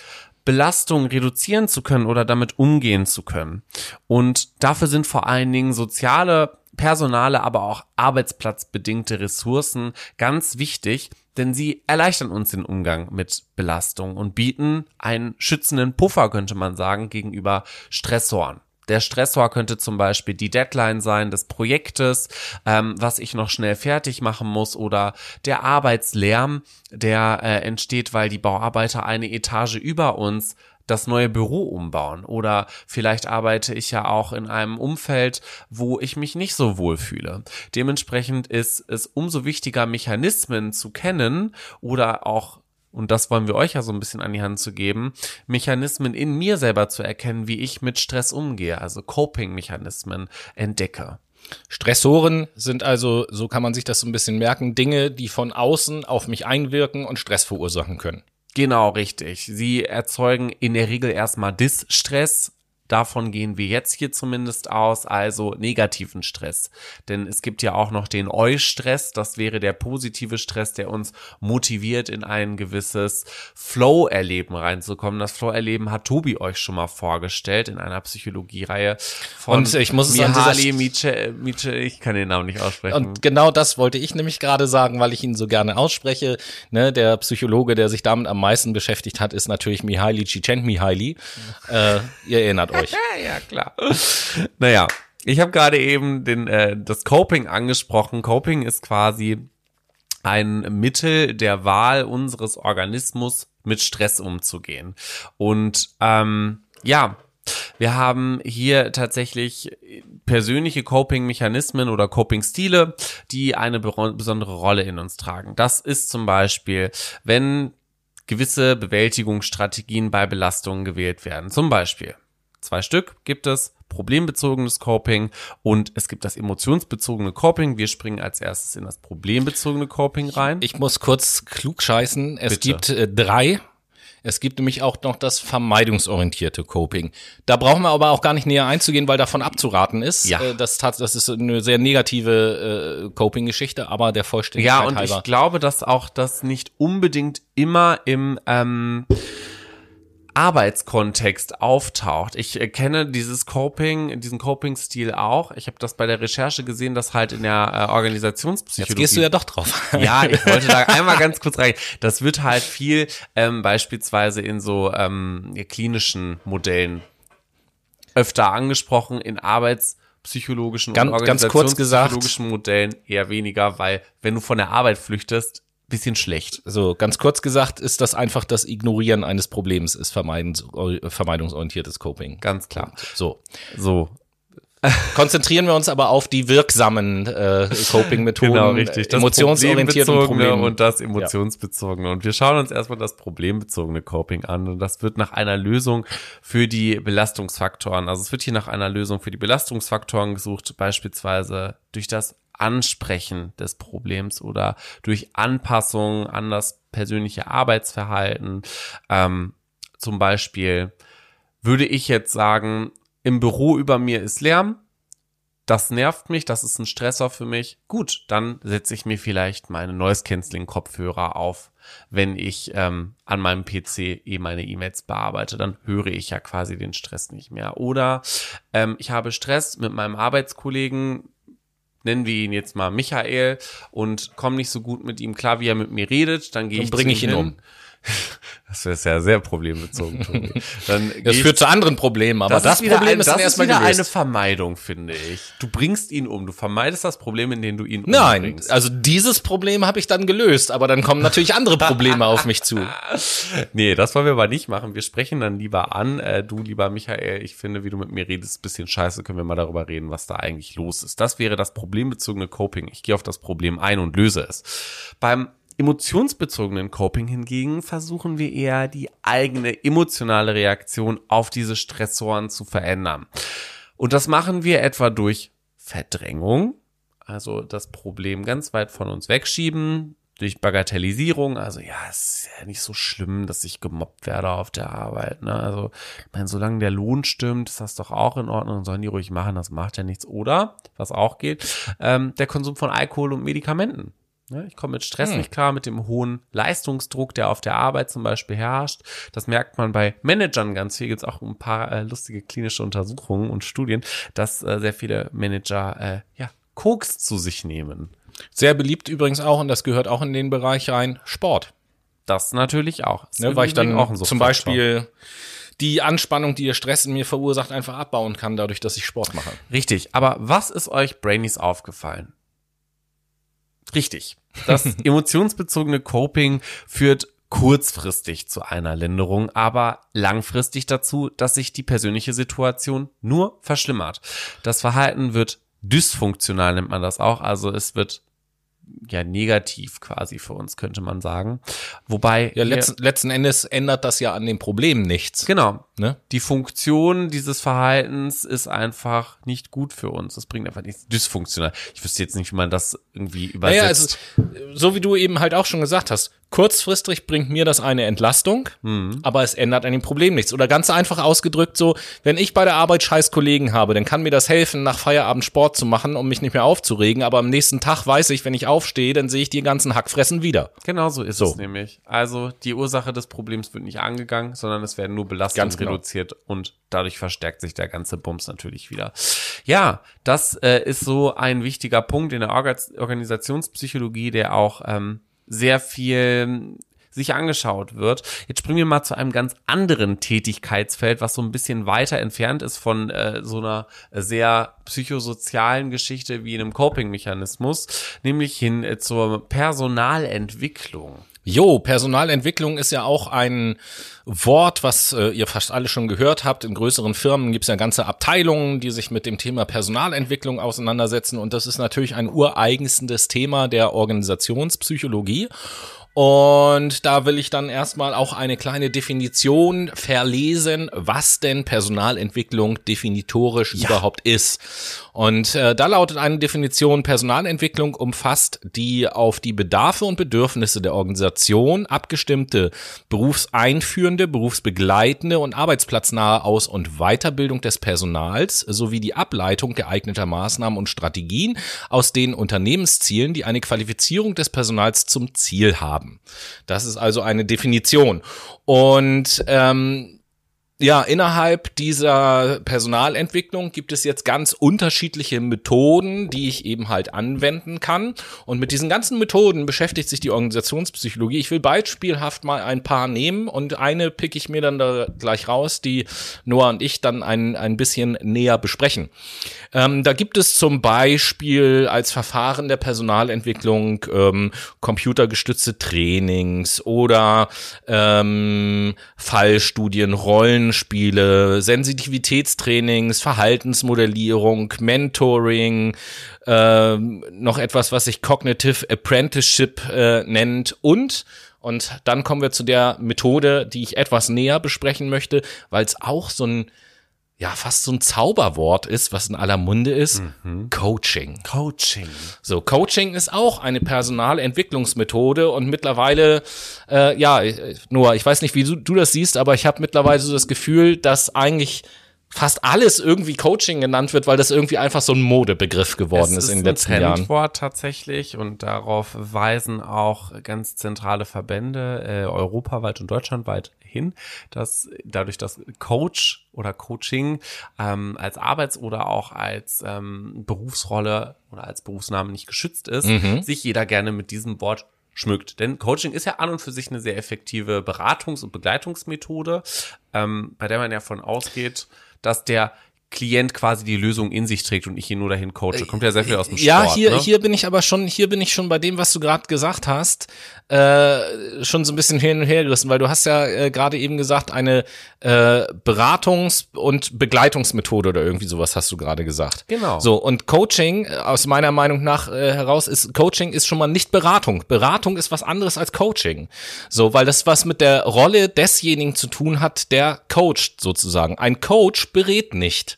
Belastung reduzieren zu können oder damit umgehen zu können. Und dafür sind vor allen Dingen soziale, personale, aber auch arbeitsplatzbedingte Ressourcen ganz wichtig, denn sie erleichtern uns den Umgang mit Belastung und bieten einen schützenden Puffer, könnte man sagen, gegenüber Stressoren. Der Stressor könnte zum Beispiel die Deadline sein des Projektes, ähm, was ich noch schnell fertig machen muss, oder der Arbeitslärm, der äh, entsteht, weil die Bauarbeiter eine Etage über uns das neue Büro umbauen oder vielleicht arbeite ich ja auch in einem Umfeld, wo ich mich nicht so wohl fühle. Dementsprechend ist es umso wichtiger, Mechanismen zu kennen oder auch und das wollen wir euch ja so ein bisschen an die Hand zu geben, Mechanismen in mir selber zu erkennen, wie ich mit Stress umgehe, also Coping-Mechanismen entdecke. Stressoren sind also, so kann man sich das so ein bisschen merken, Dinge, die von außen auf mich einwirken und Stress verursachen können. Genau, richtig. Sie erzeugen in der Regel erstmal Distress, Davon gehen wir jetzt hier zumindest aus, also negativen Stress. Denn es gibt ja auch noch den Eu-Stress, das wäre der positive Stress, der uns motiviert, in ein gewisses Flow-Erleben reinzukommen. Das Flow-Erleben hat Tobi euch schon mal vorgestellt in einer Psychologiereihe von Und ich muss Mihaly Miche, Miche, ich kann den Namen nicht aussprechen. Und genau das wollte ich nämlich gerade sagen, weil ich ihn so gerne ausspreche. Ne, der Psychologe, der sich damit am meisten beschäftigt hat, ist natürlich Mihaly Csikszentmihalyi. äh, ihr erinnert euch. ja, klar. Naja, ich habe gerade eben den, äh, das Coping angesprochen. Coping ist quasi ein Mittel der Wahl unseres Organismus, mit Stress umzugehen. Und ähm, ja, wir haben hier tatsächlich persönliche Coping-Mechanismen oder Coping-Stile, die eine besondere Rolle in uns tragen. Das ist zum Beispiel, wenn gewisse Bewältigungsstrategien bei Belastungen gewählt werden. Zum Beispiel Zwei Stück gibt es. Problembezogenes Coping und es gibt das emotionsbezogene Coping. Wir springen als erstes in das problembezogene Coping rein. Ich muss kurz klug scheißen. Es Bitte. gibt äh, drei. Es gibt nämlich auch noch das vermeidungsorientierte Coping. Da brauchen wir aber auch gar nicht näher einzugehen, weil davon abzuraten ist. Ja. Äh, das, das ist eine sehr negative äh, Coping-Geschichte, aber der Vollständigkeit Ja, und halber. ich glaube, dass auch das nicht unbedingt immer im ähm, Arbeitskontext auftaucht. Ich kenne dieses Coping, diesen Coping-Stil auch. Ich habe das bei der Recherche gesehen, dass halt in der äh, Organisationspsychologie. Jetzt gehst du ja doch drauf. ja, ich wollte da einmal ganz kurz rein. Das wird halt viel ähm, beispielsweise in so ähm, klinischen Modellen öfter angesprochen, in Arbeits psychologischen ganz, und organisationspsychologischen Modellen eher weniger, weil wenn du von der Arbeit flüchtest, bisschen schlecht. So, ganz kurz gesagt, ist das einfach das Ignorieren eines Problems, ist vermeidungsorientiertes Coping. Ganz klar. So. So. Konzentrieren wir uns aber auf die wirksamen äh, Coping-Methoden. Genau, richtig. Das emotionsorientierte und das emotionsbezogene. Ja. Und wir schauen uns erstmal das problembezogene Coping an. Und das wird nach einer Lösung für die Belastungsfaktoren. Also es wird hier nach einer Lösung für die Belastungsfaktoren gesucht, beispielsweise durch das Ansprechen des Problems oder durch Anpassung an das persönliche Arbeitsverhalten. Ähm, zum Beispiel würde ich jetzt sagen, im Büro über mir ist Lärm. Das nervt mich, das ist ein Stressor für mich. Gut, dann setze ich mir vielleicht meine Noise Cancelling Kopfhörer auf, wenn ich ähm, an meinem PC eh meine E-Mails bearbeite. Dann höre ich ja quasi den Stress nicht mehr. Oder ähm, ich habe Stress mit meinem Arbeitskollegen, nennen wir ihn jetzt mal Michael und komme nicht so gut mit ihm klar, wie er mit mir redet, dann gehe ich bringe ich ihn hin. um. Das ist ja sehr problembezogen. Dann das führt zu anderen Problemen, aber das, das Problem ein, ist dann erstmal wieder gelöst. eine Vermeidung, finde ich. Du bringst ihn um, du vermeidest das Problem, in dem du ihn Nein, umbringst. also dieses Problem habe ich dann gelöst, aber dann kommen natürlich andere Probleme auf mich zu. Nee, das wollen wir aber nicht machen. Wir sprechen dann lieber an. Äh, du, lieber Michael, ich finde, wie du mit mir redest, bisschen scheiße. Können wir mal darüber reden, was da eigentlich los ist. Das wäre das problembezogene Coping. Ich gehe auf das Problem ein und löse es. Beim emotionsbezogenen Coping hingegen versuchen wir eher die eigene emotionale Reaktion auf diese Stressoren zu verändern. Und das machen wir etwa durch Verdrängung, also das Problem ganz weit von uns wegschieben, durch Bagatellisierung, also ja, es ist ja nicht so schlimm, dass ich gemobbt werde auf der Arbeit. Ne? Also, ich meine, solange der Lohn stimmt, ist das doch auch in Ordnung, sollen die ruhig machen, das macht ja nichts. Oder, was auch geht, ähm, der Konsum von Alkohol und Medikamenten. Ne, ich komme mit Stress hm. nicht klar, mit dem hohen Leistungsdruck, der auf der Arbeit zum Beispiel herrscht. Das merkt man bei Managern ganz viel. Gibt es auch ein paar äh, lustige klinische Untersuchungen und Studien, dass äh, sehr viele Manager äh, ja, Koks zu sich nehmen. Sehr beliebt übrigens auch, und das gehört auch in den Bereich rein, Sport. Das natürlich auch. Das ne, weil ich dann auch zum Beispiel die Anspannung, die der Stress in mir verursacht, einfach abbauen kann, dadurch, dass ich Sport mache. Richtig. Aber was ist euch Brainies aufgefallen? Richtig. Das emotionsbezogene Coping führt kurzfristig zu einer Linderung, aber langfristig dazu, dass sich die persönliche Situation nur verschlimmert. Das Verhalten wird dysfunktional, nennt man das auch. Also es wird ja negativ quasi für uns, könnte man sagen. Wobei. Ja, letzten, letzten Endes ändert das ja an dem Problem nichts. Genau. Ne? Die Funktion dieses Verhaltens ist einfach nicht gut für uns. Das bringt einfach nichts dysfunktional. Ich wüsste jetzt nicht, wie man das irgendwie übersetzt. Naja, also, so wie du eben halt auch schon gesagt hast, kurzfristig bringt mir das eine Entlastung, mhm. aber es ändert an dem Problem nichts. Oder ganz einfach ausgedrückt so, wenn ich bei der Arbeit scheiß Kollegen habe, dann kann mir das helfen, nach Feierabend Sport zu machen, um mich nicht mehr aufzuregen. Aber am nächsten Tag weiß ich, wenn ich aufstehe, dann sehe ich die ganzen Hackfressen wieder. Genau so ist so. es nämlich. Also die Ursache des Problems wird nicht angegangen, sondern es werden nur Belastungen genau. reduziert und dadurch verstärkt sich der ganze Bums natürlich wieder. Ja, das äh, ist so ein wichtiger Punkt in der Organisationspsychologie, der auch ähm, sehr viel sich angeschaut wird. Jetzt springen wir mal zu einem ganz anderen Tätigkeitsfeld, was so ein bisschen weiter entfernt ist von äh, so einer sehr psychosozialen Geschichte wie einem Coping-Mechanismus, nämlich hin äh, zur Personalentwicklung. Jo, Personalentwicklung ist ja auch ein Wort, was äh, ihr fast alle schon gehört habt. In größeren Firmen gibt es ja ganze Abteilungen, die sich mit dem Thema Personalentwicklung auseinandersetzen. Und das ist natürlich ein ureigenstendes Thema der Organisationspsychologie. Und da will ich dann erstmal auch eine kleine Definition verlesen, was denn Personalentwicklung definitorisch ja. überhaupt ist. Und äh, da lautet eine Definition, Personalentwicklung umfasst die auf die Bedarfe und Bedürfnisse der Organisation abgestimmte berufseinführende, berufsbegleitende und arbeitsplatznahe Aus- und Weiterbildung des Personals sowie die Ableitung geeigneter Maßnahmen und Strategien aus den Unternehmenszielen, die eine Qualifizierung des Personals zum Ziel haben haben. Das ist also eine Definition. Und ähm, ja, innerhalb dieser Personalentwicklung gibt es jetzt ganz unterschiedliche Methoden, die ich eben halt anwenden kann. Und mit diesen ganzen Methoden beschäftigt sich die Organisationspsychologie. Ich will beispielhaft mal ein paar nehmen und eine pick ich mir dann da gleich raus, die Noah und ich dann ein, ein bisschen näher besprechen. Ähm, da gibt es zum Beispiel als Verfahren der Personalentwicklung ähm, computergestützte Trainings oder ähm, Fallstudien, Rollen Rollenspiele, Sensitivitätstrainings, Verhaltensmodellierung, Mentoring, äh, noch etwas, was sich Cognitive Apprenticeship äh, nennt. Und und dann kommen wir zu der Methode, die ich etwas näher besprechen möchte, weil es auch so ein ja fast so ein Zauberwort ist, was in aller Munde ist, mhm. Coaching. Coaching. So, Coaching ist auch eine Personalentwicklungsmethode und mittlerweile, äh, ja, Noah, ich weiß nicht, wie du, du das siehst, aber ich habe mittlerweile so das Gefühl, dass eigentlich fast alles irgendwie Coaching genannt wird, weil das irgendwie einfach so ein Modebegriff geworden ist, ist in den letzten Jahren. Es ist ein Trendwort tatsächlich und darauf weisen auch ganz zentrale Verbände äh, europaweit und deutschlandweit hin, dass dadurch, dass Coach oder Coaching ähm, als Arbeits- oder auch als ähm, Berufsrolle oder als Berufsname nicht geschützt ist, mhm. sich jeder gerne mit diesem Wort schmückt. Denn Coaching ist ja an und für sich eine sehr effektive Beratungs- und Begleitungsmethode, ähm, bei der man ja von ausgeht, dass der Klient quasi die Lösung in sich trägt und ich ihn nur dahin coache. Kommt ja sehr viel aus dem Sport. Ja, hier, ne? hier bin ich aber schon, hier bin ich schon bei dem, was du gerade gesagt hast, äh, schon so ein bisschen hin und her gerissen, weil du hast ja äh, gerade eben gesagt, eine äh, Beratungs- und Begleitungsmethode oder irgendwie sowas hast du gerade gesagt. Genau. So, und Coaching, äh, aus meiner Meinung nach äh, heraus, ist Coaching ist schon mal nicht Beratung. Beratung ist was anderes als Coaching. So, weil das was mit der Rolle desjenigen zu tun hat, der coacht sozusagen. Ein Coach berät nicht.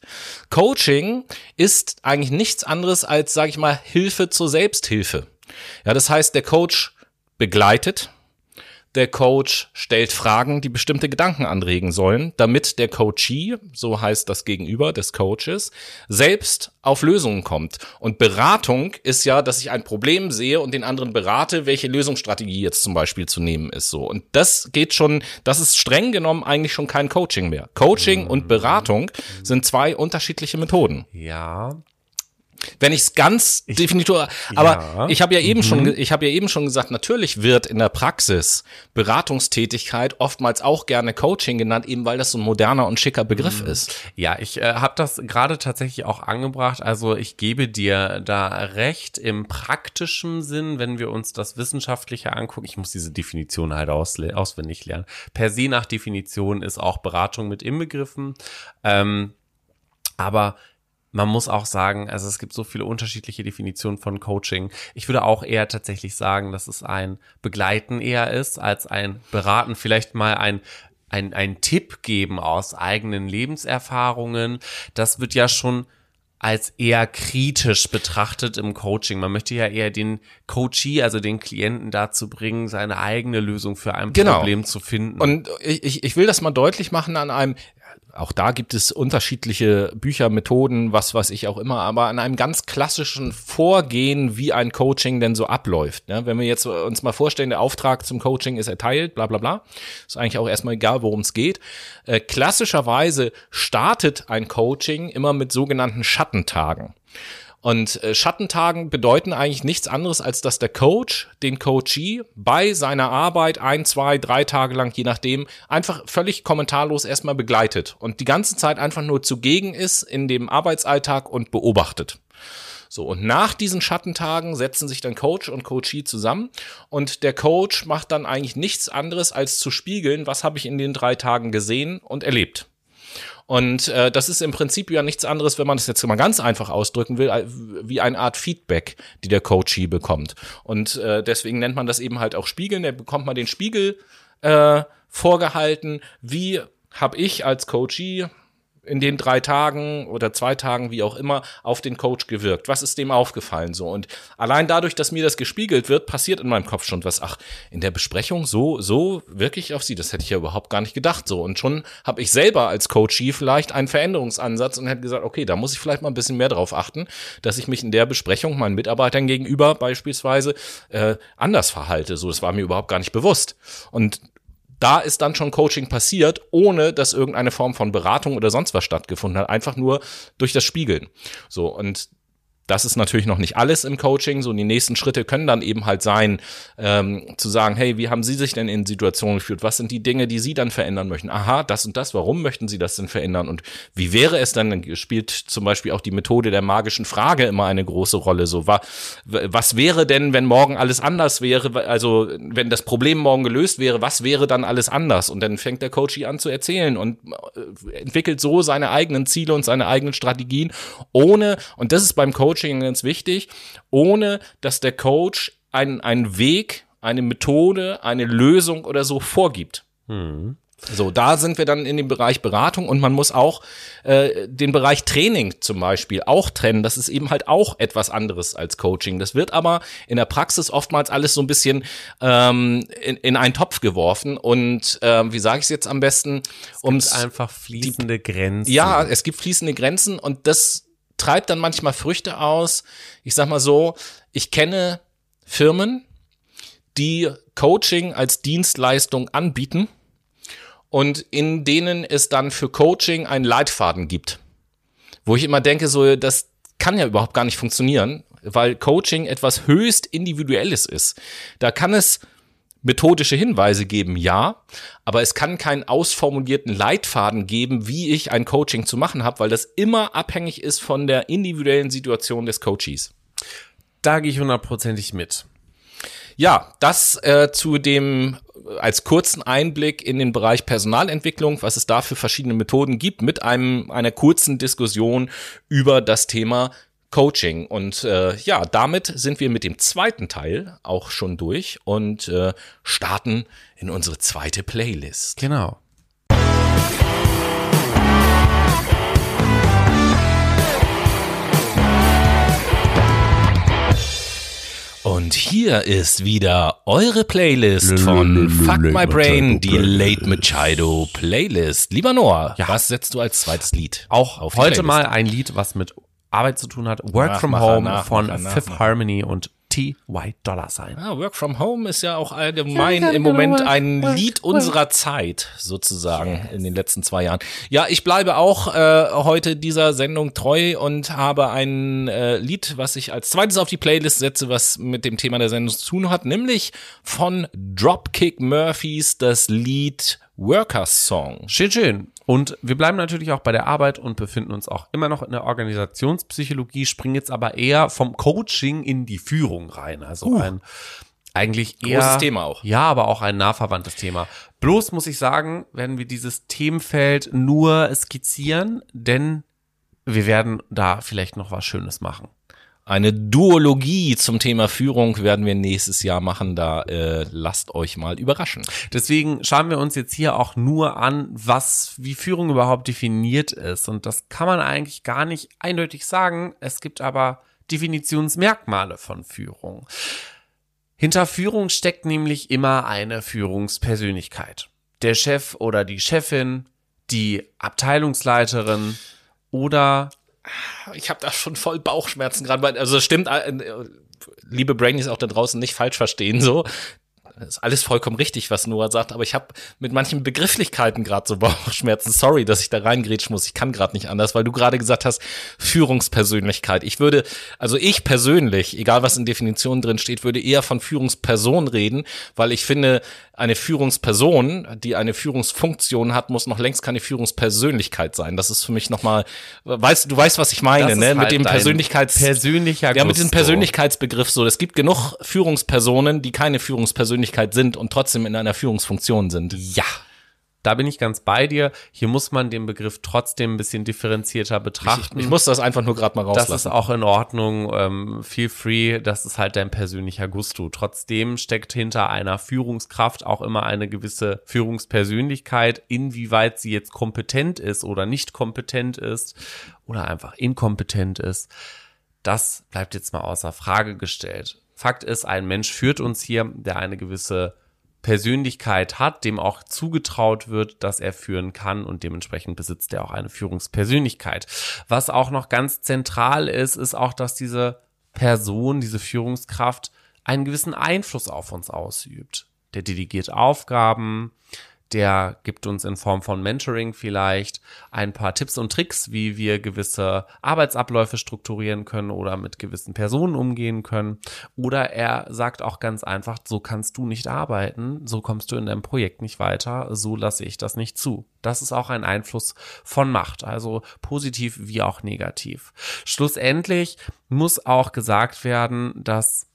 Coaching ist eigentlich nichts anderes als, sage ich mal, Hilfe zur Selbsthilfe. Ja, das heißt, der Coach begleitet, der Coach stellt Fragen, die bestimmte Gedanken anregen sollen, damit der Coachee, so heißt das Gegenüber des Coaches, selbst auf Lösungen kommt. Und Beratung ist ja, dass ich ein Problem sehe und den anderen berate, welche Lösungsstrategie jetzt zum Beispiel zu nehmen ist. So. Und das geht schon, das ist streng genommen eigentlich schon kein Coaching mehr. Coaching und Beratung sind zwei unterschiedliche Methoden. Ja, Wenn ich es ganz ich, definitiv, aber ja. ich habe ja eben mhm. schon, ich habe ja eben schon gesagt, natürlich wird in der Praxis Beratungstätigkeit oftmals auch gerne Coaching genannt, eben weil das so ein moderner und schicker Begriff mhm. ist. Ja, ich äh, habe das gerade tatsächlich auch angebracht. Also ich gebe dir da recht im praktischen Sinn, wenn wir uns das Wissenschaftliche angucken. Ich muss diese Definition halt aus, auswendig lernen. Per se nach Definition ist auch Beratung mit inbegriffen. Ähm, aber man muss auch sagen, also es gibt so viele unterschiedliche Definitionen von Coaching. Ich würde auch eher tatsächlich sagen, dass es ein Begleiten eher ist als ein Beraten. Vielleicht mal ein ein, ein Tipp geben aus eigenen Lebenserfahrungen. Das wird ja schon als eher kritisch betrachtet im Coaching. Man möchte ja eher den Coachee, also den Klienten dazu bringen, seine eigene Lösung für ein genau. Problem zu finden. Und ich, ich will das mal deutlich machen an einem, auch da gibt es unterschiedliche Bücher, Methoden, was weiß ich auch immer, aber an einem ganz klassischen Vorgehen, wie ein Coaching denn so abläuft. Ne? Wenn wir jetzt uns mal vorstellen, der Auftrag zum Coaching ist erteilt, bla bla bla, ist eigentlich auch erstmal egal, worum es geht. Äh, klassischerweise startet ein Coaching immer mit sogenannten Schattentagen. Und äh, Schattentagen bedeuten eigentlich nichts anderes, als dass der Coach den Coachee bei seiner Arbeit ein, zwei, drei Tage lang, je nachdem, einfach völlig kommentarlos erstmal begleitet und die ganze Zeit einfach nur zugegen ist in dem Arbeitsalltag und beobachtet. So, und nach diesen Schattentagen setzen sich dann Coach und Coachee zusammen und der Coach macht dann eigentlich nichts anderes als zu spiegeln, was habe ich in den drei Tagen gesehen und erlebt. Und äh, das ist im Prinzip ja nichts anderes, wenn man das jetzt mal ganz einfach ausdrücken will, wie eine Art Feedback, die der Coachee bekommt. Und äh, deswegen nennt man das eben halt auch Spiegeln. Da bekommt man den Spiegel äh, vorgehalten, wie habe ich als Coachee in den drei Tagen oder zwei Tagen, wie auch immer, auf den Coach gewirkt? Was ist dem aufgefallen so? Und allein dadurch, dass mir das gespiegelt wird, passiert in meinem Kopf schon was. Ach, in der Besprechung so, so wirklich auf sie, das hätte ich ja überhaupt gar nicht gedacht so. Und schon habe ich selber als Coachie vielleicht einen Veränderungsansatz und hätte gesagt, okay, da muss ich vielleicht mal ein bisschen mehr drauf achten, dass ich mich in der Besprechung meinen Mitarbeitern gegenüber beispielsweise äh, anders verhalte. So, das war mir überhaupt gar nicht bewusst. Und da ist dann schon Coaching passiert, ohne dass irgendeine Form von Beratung oder sonst was stattgefunden hat, einfach nur durch das Spiegeln. So und das ist natürlich noch nicht alles im Coaching. So die nächsten Schritte können dann eben halt sein, ähm, zu sagen, hey, wie haben Sie sich denn in Situationen geführt? Was sind die Dinge, die Sie dann verändern möchten? Aha, das und das. Warum möchten Sie das denn verändern? Und wie wäre es dann? Spielt zum Beispiel auch die Methode der magischen Frage immer eine große Rolle. So, was wäre denn, wenn morgen alles anders wäre? Also wenn das Problem morgen gelöst wäre, was wäre dann alles anders? Und dann fängt der Coach an zu erzählen und äh, entwickelt so seine eigenen Ziele und seine eigenen Strategien, ohne und das ist beim Coach Coaching ganz wichtig, ohne dass der Coach einen, einen Weg, eine Methode, eine Lösung oder so vorgibt. Hm. So, da sind wir dann in dem Bereich Beratung und man muss auch äh, den Bereich Training zum Beispiel auch trennen. Das ist eben halt auch etwas anderes als Coaching. Das wird aber in der Praxis oftmals alles so ein bisschen ähm, in, in einen Topf geworfen und äh, wie sage ich es jetzt am besten? Es einfach fließende die, Grenzen. Ja, es gibt fließende Grenzen und das treibt dann manchmal Früchte aus. Ich sag mal so, ich kenne Firmen, die Coaching als Dienstleistung anbieten und in denen es dann für Coaching einen Leitfaden gibt. Wo ich immer denke, so, das kann ja überhaupt gar nicht funktionieren, weil Coaching etwas höchst Individuelles ist. Da kann es methodische Hinweise geben, ja, aber es kann keinen ausformulierten Leitfaden geben, wie ich ein Coaching zu machen habe, weil das immer abhängig ist von der individuellen Situation des Coaches. Da gehe ich hundertprozentig mit. Ja, das äh, zu dem äh, als kurzen Einblick in den Bereich Personalentwicklung, was es da für verschiedene Methoden gibt, mit einem einer kurzen Diskussion über das Thema Coaching. Und äh, ja, damit sind wir mit dem zweiten Teil auch schon durch und äh, starten in unsere zweite Playlist. Genau. Und hier ist wieder eure Playlist von Fuck My Brain, die Late Machado Playlist. Lieber Noah, ja. was setzt du als zweites Lied? Auch heute Playlist? mal ein Lied, was mit Arbeit zu tun hat. Work Nachmacher, from Home Nachmacher, von Nachmacher. Fifth Harmony und T. White Dollar Sign. Ah, Work from Home ist ja auch allgemein ja, im Moment ein Lied unserer Zeit, sozusagen, yes. in den letzten zwei Jahren. Ja, ich bleibe auch äh, heute dieser Sendung treu und habe ein äh, Lied, was ich als zweites auf die Playlist setze, was mit dem Thema der Sendung zu tun hat, nämlich von Dropkick Murphys das Lied Workers Song. Schön, schön. Und wir bleiben natürlich auch bei der Arbeit und befinden uns auch immer noch in der Organisationspsychologie, springen jetzt aber eher vom Coaching in die Führung rein. Also uh. ein eigentlich eher. Großes Thema auch. Ja, aber auch ein nah verwandtes Thema. Bloß muss ich sagen, werden wir dieses Themenfeld nur skizzieren, denn wir werden da vielleicht noch was Schönes machen. Eine Duologie zum Thema Führung werden wir nächstes Jahr machen. Da äh, lasst euch mal überraschen. Deswegen schauen wir uns jetzt hier auch nur an, was wie Führung überhaupt definiert ist. Und das kann man eigentlich gar nicht eindeutig sagen. Es gibt aber Definitionsmerkmale von Führung. Hinter Führung steckt nämlich immer eine Führungspersönlichkeit. Der Chef oder die Chefin, die Abteilungsleiterin oder ich habe da schon voll Bauchschmerzen gerade. Also stimmt, äh, liebe Brainies auch da draußen nicht falsch verstehen so ist alles vollkommen richtig, was Noah sagt, aber ich habe mit manchen Begrifflichkeiten gerade so Bauchschmerzen. Sorry, dass ich da reingrätschen muss. Ich kann gerade nicht anders, weil du gerade gesagt hast, Führungspersönlichkeit. Ich würde, also ich persönlich, egal was in Definitionen drin steht, würde eher von Führungsperson reden, weil ich finde, eine Führungsperson, die eine Führungsfunktion hat, muss noch längst keine Führungspersönlichkeit sein. Das ist für mich nochmal, weißt du, weißt, was ich meine, ne? Halt mit dem Persönlichkeits, persönlicher ja, mit dem Persönlichkeitsbegriff so. Es gibt genug Führungspersonen, die keine Führungspersönlichkeit Persönlichkeit sind und trotzdem in einer Führungsfunktion sind. Ja. Da bin ich ganz bei dir. Hier muss man den Begriff trotzdem ein bisschen differenzierter betrachten. Ich, ich muss das einfach nur gerade mal rauslassen. Das ist auch in Ordnung. Ähm, feel free. Das ist halt dein persönlicher Gusto. Trotzdem steckt hinter einer Führungskraft auch immer eine gewisse Führungspersönlichkeit. Inwieweit sie jetzt kompetent ist oder nicht kompetent ist oder einfach inkompetent ist, das bleibt jetzt mal außer Frage gestellt. Fakt ist, ein Mensch führt uns hier, der eine gewisse Persönlichkeit hat, dem auch zugetraut wird, dass er führen kann und dementsprechend besitzt er auch eine Führungspersönlichkeit. Was auch noch ganz zentral ist, ist auch, dass diese Person, diese Führungskraft einen gewissen Einfluss auf uns ausübt. Der delegiert Aufgaben, der gibt uns in Form von Mentoring vielleicht ein paar Tipps und Tricks, wie wir gewisse Arbeitsabläufe strukturieren können oder mit gewissen Personen umgehen können. Oder er sagt auch ganz einfach, so kannst du nicht arbeiten, so kommst du in deinem Projekt nicht weiter, so lasse ich das nicht zu. Das ist auch ein Einfluss von Macht, also positiv wie auch negativ. Schlussendlich muss auch gesagt werden, dass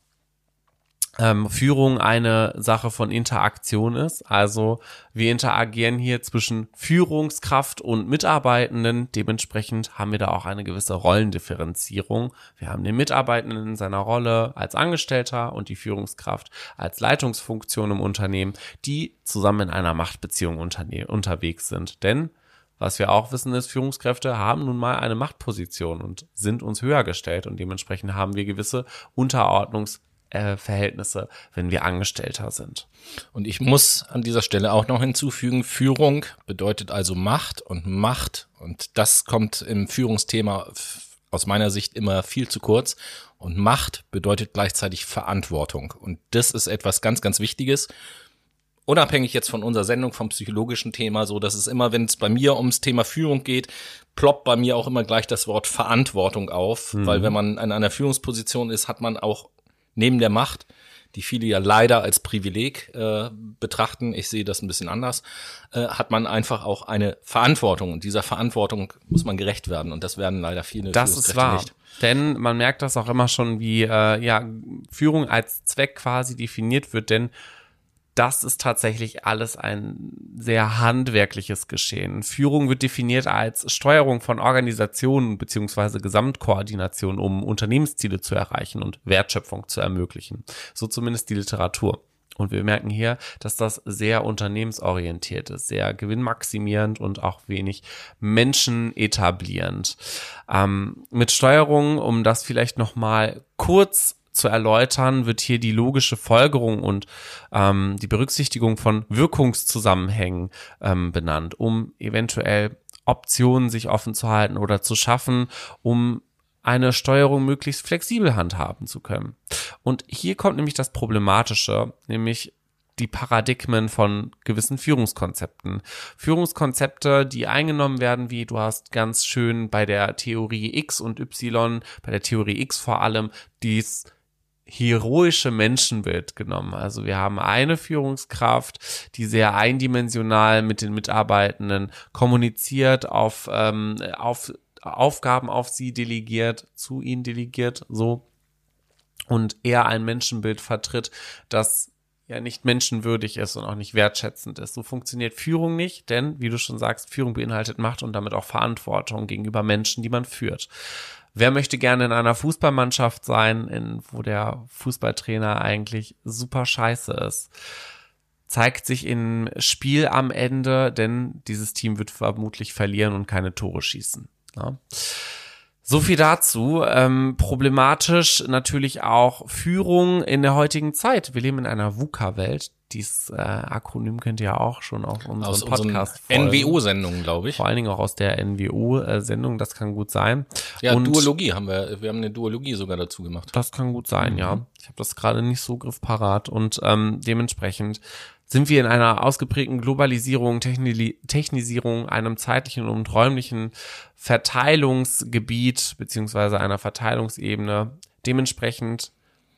ähm, Führung eine Sache von Interaktion ist. Also wir interagieren hier zwischen Führungskraft und Mitarbeitenden. Dementsprechend haben wir da auch eine gewisse Rollendifferenzierung. Wir haben den Mitarbeitenden in seiner Rolle als Angestellter und die Führungskraft als Leitungsfunktion im Unternehmen, die zusammen in einer Machtbeziehung unterwegs sind. Denn was wir auch wissen ist, Führungskräfte haben nun mal eine Machtposition und sind uns höher gestellt und dementsprechend haben wir gewisse Unterordnungs äh, Verhältnisse, wenn wir Angestellter sind. Und ich muss an dieser Stelle auch noch hinzufügen, Führung bedeutet also Macht und Macht, und das kommt im Führungsthema aus meiner Sicht immer viel zu kurz. Und Macht bedeutet gleichzeitig Verantwortung. Und das ist etwas ganz, ganz Wichtiges. Unabhängig jetzt von unserer Sendung vom psychologischen Thema, so dass es immer, wenn es bei mir ums Thema Führung geht, ploppt bei mir auch immer gleich das Wort Verantwortung auf, mhm. weil wenn man in einer Führungsposition ist, hat man auch neben der Macht, die viele ja leider als Privileg äh, betrachten, ich sehe das ein bisschen anders, äh, hat man einfach auch eine Verantwortung. Und dieser Verantwortung muss man gerecht werden. Und das werden leider viele Das ist wahr. Nicht. Denn man merkt das auch immer schon, wie äh, ja, Führung als Zweck quasi definiert wird. Denn das ist tatsächlich alles ein sehr handwerkliches Geschehen. Führung wird definiert als Steuerung von Organisationen beziehungsweise Gesamtkoordination, um Unternehmensziele zu erreichen und Wertschöpfung zu ermöglichen. So zumindest die Literatur. Und wir merken hier, dass das sehr unternehmensorientiert ist, sehr gewinnmaximierend und auch wenig menschenetablierend. Ähm, mit Steuerung, um das vielleicht nochmal kurz zu erläutern, wird hier die logische Folgerung und ähm, die Berücksichtigung von Wirkungszusammenhängen ähm, benannt, um eventuell Optionen sich offen zu halten oder zu schaffen, um eine Steuerung möglichst flexibel handhaben zu können. Und hier kommt nämlich das Problematische, nämlich die Paradigmen von gewissen Führungskonzepten. Führungskonzepte, die eingenommen werden, wie du hast ganz schön bei der Theorie X und Y, bei der Theorie X vor allem, dies heroische Menschenbild genommen. Also wir haben eine Führungskraft, die sehr eindimensional mit den Mitarbeitenden kommuniziert, auf, ähm, auf Aufgaben auf sie delegiert, zu ihnen delegiert, so und er ein Menschenbild vertritt, das ja nicht menschenwürdig ist und auch nicht wertschätzend ist. So funktioniert Führung nicht, denn, wie du schon sagst, Führung beinhaltet Macht und damit auch Verantwortung gegenüber Menschen, die man führt. Wer möchte gerne in einer Fußballmannschaft sein, in, wo der Fußballtrainer eigentlich super scheiße ist? Zeigt sich im Spiel am Ende, denn dieses Team wird vermutlich verlieren und keine Tore schießen. Ja. So viel dazu. Ähm, problematisch natürlich auch Führung in der heutigen Zeit. Wir leben in einer VUCA-Welt. Dieses äh, Akronym kennt ihr ja auch schon auf unserem Podcast. NWO-Sendungen, glaube ich. Vor allen Dingen auch aus der NWO-Sendung, das kann gut sein. Ja, Und Duologie haben wir, wir haben eine Duologie sogar dazu gemacht. Das kann gut sein, mhm. ja. Ich habe das gerade nicht so griffparat und ähm, dementsprechend sind wir in einer ausgeprägten Globalisierung, Techni Technisierung, einem zeitlichen und räumlichen Verteilungsgebiet beziehungsweise einer Verteilungsebene. Dementsprechend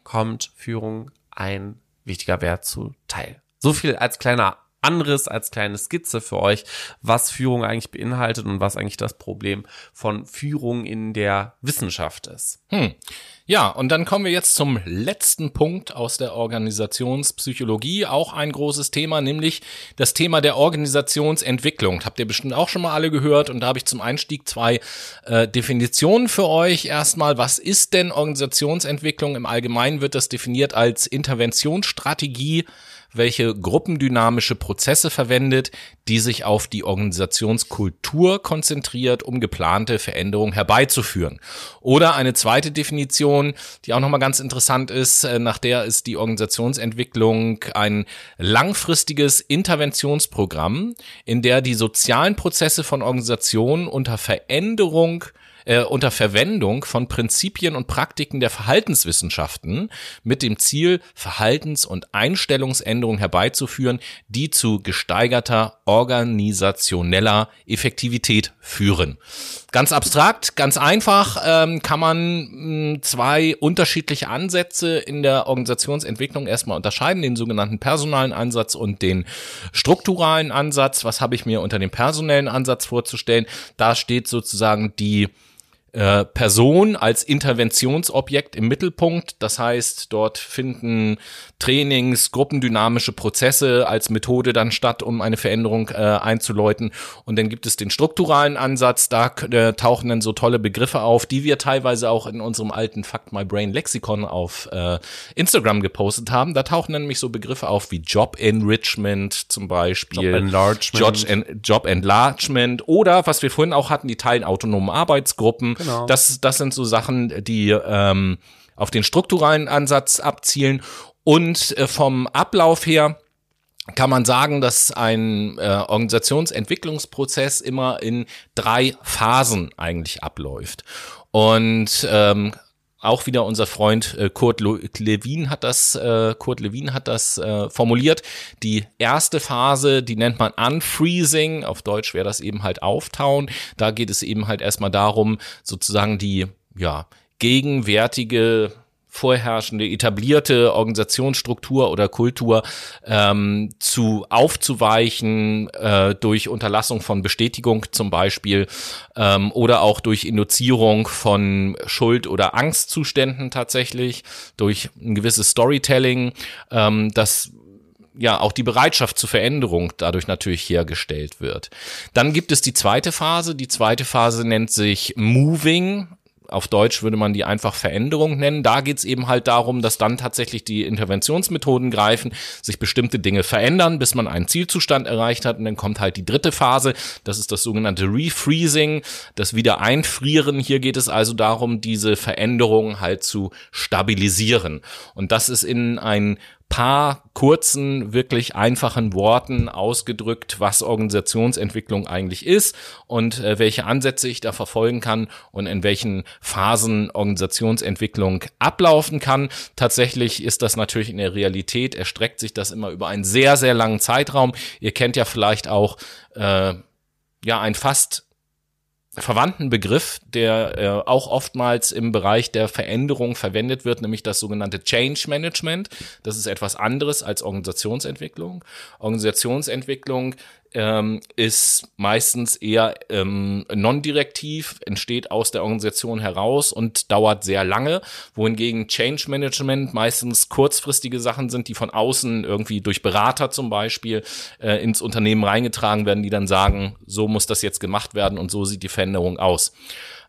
kommt Führung ein wichtiger Wert zuteil. So viel als kleiner anderes als kleine Skizze für euch, was Führung eigentlich beinhaltet und was eigentlich das Problem von Führung in der Wissenschaft ist. Hm. Ja, und dann kommen wir jetzt zum letzten Punkt aus der Organisationspsychologie, auch ein großes Thema, nämlich das Thema der Organisationsentwicklung. Habt ihr bestimmt auch schon mal alle gehört und da habe ich zum Einstieg zwei äh, Definitionen für euch. Erstmal, was ist denn Organisationsentwicklung? Im Allgemeinen wird das definiert als Interventionsstrategie welche gruppendynamische Prozesse verwendet, die sich auf die Organisationskultur konzentriert, um geplante Veränderungen herbeizuführen. Oder eine zweite Definition, die auch nochmal ganz interessant ist, äh, nach der ist die Organisationsentwicklung ein langfristiges Interventionsprogramm, in der die sozialen Prozesse von Organisationen unter Veränderung äh, unter Verwendung von Prinzipien und Praktiken der Verhaltenswissenschaften mit dem Ziel, Verhaltens- und Einstellungsänderungen herbeizuführen, die zu gesteigerter organisationeller Effektivität führen. Ganz abstrakt, ganz einfach ähm, kann man mh, hm, zwei unterschiedliche Ansätze in der Organisationsentwicklung erstmal unterscheiden, den sogenannten personalen Ansatz und den strukturalen Ansatz. Was habe ich mir unter dem personellen Ansatz vorzustellen? Da steht sozusagen die äh, Person als Interventionsobjekt im Mittelpunkt. Das heißt, dort finden Trainings, gruppendynamische Prozesse als Methode dann statt, um eine Veränderung äh, einzuläuten. Und dann gibt es den strukturalen Ansatz. Da äh, tauchen dann so tolle Begriffe auf, die wir teilweise auch in unserem alten Fact My Brain Lexikon auf äh, Instagram gepostet haben. Da tauchen dann nämlich so Begriffe auf wie Job Enrichment zum Beispiel. Job Enlargement. Job, en Job Enlargement. Oder, was wir vorhin auch hatten, die teilen autonomen Arbeitsgruppen. Genau. Das, das sind so Sachen, die ähm, auf den strukturalen Ansatz abzielen. Und äh, vom Ablauf her kann man sagen, dass ein äh, Organisationsentwicklungsprozess immer in drei Phasen eigentlich abläuft. Und ähm, auch wieder unser Freund äh, Kurt Lewin hat das, äh, Kurt Lewin hat das äh, formuliert. Die erste Phase, die nennt man Unfreezing. Auf Deutsch wäre das eben halt Auftauen. Da geht es eben halt erstmal darum, sozusagen die, ja, gegenwärtige vorherrschende etablierte Organisationsstruktur oder Kultur ähm, zu aufzuweichen äh, durch Unterlassung von Bestätigung zum Beispiel ähm, oder auch durch Induzierung von Schuld- oder Angstzuständen tatsächlich durch ein gewisses Storytelling, ähm, das ja auch die Bereitschaft zur Veränderung dadurch natürlich hergestellt wird. Dann gibt es die zweite Phase. Die zweite Phase nennt sich Moving auf Deutsch würde man die einfach Veränderung nennen. Da geht es eben halt darum, dass dann tatsächlich die Interventionsmethoden greifen, sich bestimmte Dinge verändern, bis man einen Zielzustand erreicht hat. Und dann kommt halt die dritte Phase, das ist das sogenannte Refreezing, das Wiedereinfrieren. Hier geht es also darum, diese Veränderung halt zu stabilisieren. Und das ist in ein paar kurzen, wirklich einfachen Worten ausgedrückt, was Organisationsentwicklung eigentlich ist und äh, welche Ansätze ich da verfolgen kann und in welchen Phasen Organisationsentwicklung ablaufen kann. Tatsächlich ist das natürlich in der Realität, erstreckt sich das immer über einen sehr, sehr langen Zeitraum. Ihr kennt ja vielleicht auch äh, ja ein fast verwandten Begriff, der äh, auch oftmals im Bereich der Veränderung verwendet wird, nämlich das sogenannte Change Management. Das ist etwas anderes als Organisationsentwicklung. Organisationsentwicklung ähm, ist meistens eher ähm, non-direktiv, entsteht aus der Organisation heraus und dauert sehr lange, wohingegen Change Management meistens kurzfristige Sachen sind, die von außen irgendwie durch Berater zum Beispiel äh, ins Unternehmen reingetragen werden, die dann sagen, so muss das jetzt gemacht werden und so sieht die Veränderung aus.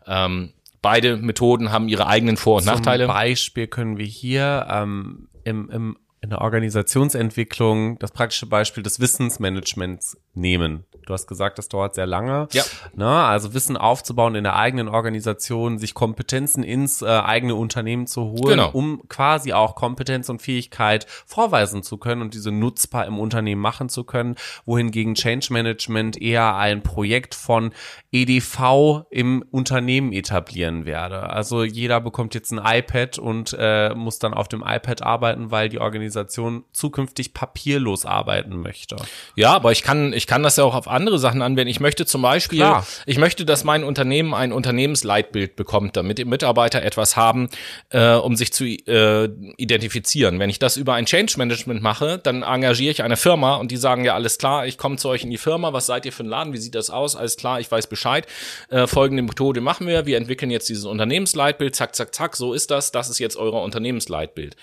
Ähm, beide Methoden haben ihre eigenen Vor- und Zum Nachteile. Beispiel können wir hier ähm, im, im in der Organisationsentwicklung das praktische Beispiel des Wissensmanagements nehmen. Du hast gesagt, das dauert sehr lange. Ja. Na, also Wissen aufzubauen in der eigenen Organisation, sich Kompetenzen ins äh, eigene Unternehmen zu holen, Genau. um quasi auch Kompetenz und Fähigkeit vorweisen zu können und diese nutzbar im Unternehmen machen zu können, wohingegen Change Management eher ein Projekt von EDV im Unternehmen etablieren werde. Also jeder bekommt jetzt ein iPad und äh, muss dann auf dem iPad arbeiten, weil die Organisation zukünftig papierlos arbeiten möchte. Ja, aber ich kann, ich kann das ja auch auf andere Sachen anwenden. Ich möchte zum Beispiel, Klar. ich möchte, dass mein Unternehmen ein Unternehmensleitbild bekommt, damit die Mitarbeiter etwas haben, äh, um sich zu äh, identifizieren. Wenn ich das über ein Change Management mache, dann engagiere ich eine Firma und die sagen ja alles klar, ich komme zu euch in die Firma, was seid ihr für ein Laden, wie sieht das aus, alles klar, ich weiß Bescheid. Äh, folgende Methode machen wir, wir entwickeln jetzt dieses Unternehmensleitbild, zack, zack, zack, so ist das, das ist jetzt euer Unternehmensleitbild.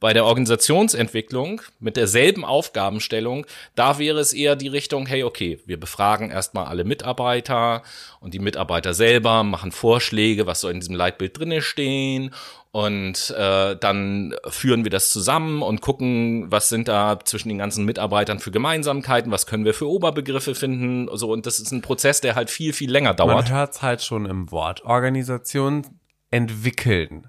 Bei der Organisationsentwicklung mit derselben Aufgabenstellung, da wäre es eher die Richtung, hey, okay, wir befragen erstmal alle Mitarbeiter und die Mitarbeiter selber machen Vorschläge, was soll in diesem Leitbild drinne stehen und äh, dann führen wir das zusammen und gucken, was sind da zwischen den ganzen Mitarbeitern für Gemeinsamkeiten, was können wir für Oberbegriffe finden, so und das ist ein Prozess, der halt viel viel länger dauert. Man hört halt schon im Wort. Organisationen entwickeln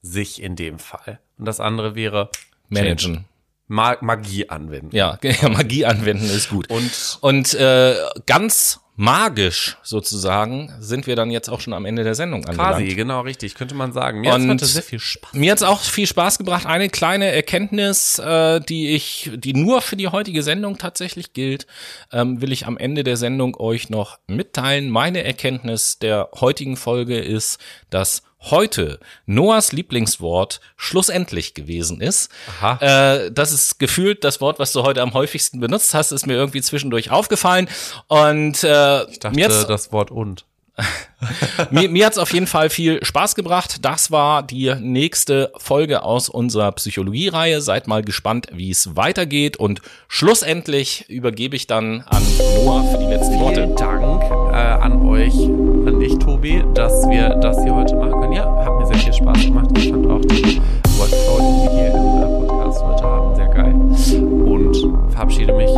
sich in dem Fall. Und das andere wäre Managen. Ma Magie anwenden. Ja, ja, Magie anwenden ist gut. Und Und äh, ganz magisch sozusagen sind wir dann jetzt auch schon am Ende der Sendung angelangt. quasi, genau richtig, könnte man sagen. Mir hat Und heute sehr viel Spaß. Mir hat's auch viel Spaß gebracht. Eine kleine Erkenntnis, äh, die ich, die nur für die heutige Sendung tatsächlich gilt, ähm, will ich am Ende der Sendung euch noch mitteilen. Meine Erkenntnis der heutigen Folge ist, dass heute Noahs Lieblingswort schlussendlich gewesen ist. Aha. Äh, das ist gefühlt das Wort, was du heute am häufigsten benutzt hast, ist mir irgendwie zwischendurch aufgefallen. Und äh, Ich dachte, mir hat's das Wort und. mir, mir hat's auf jeden Fall viel Spaß gebracht. Das war die nächste Folge aus unserer Psychologie-Reihe. Seid mal gespannt, wie es weitergeht. Und schlussendlich übergebe ich dann an Noah für die letzten Worte. Vielen Dank äh, an euch, Tobi, dass wir das hier heute machen können. Ja, hat mir sehr viel Spaß gemacht. Ich fand auch den Workflow, den wir hier im Podcast heute haben, sehr geil. Und verabschiede mich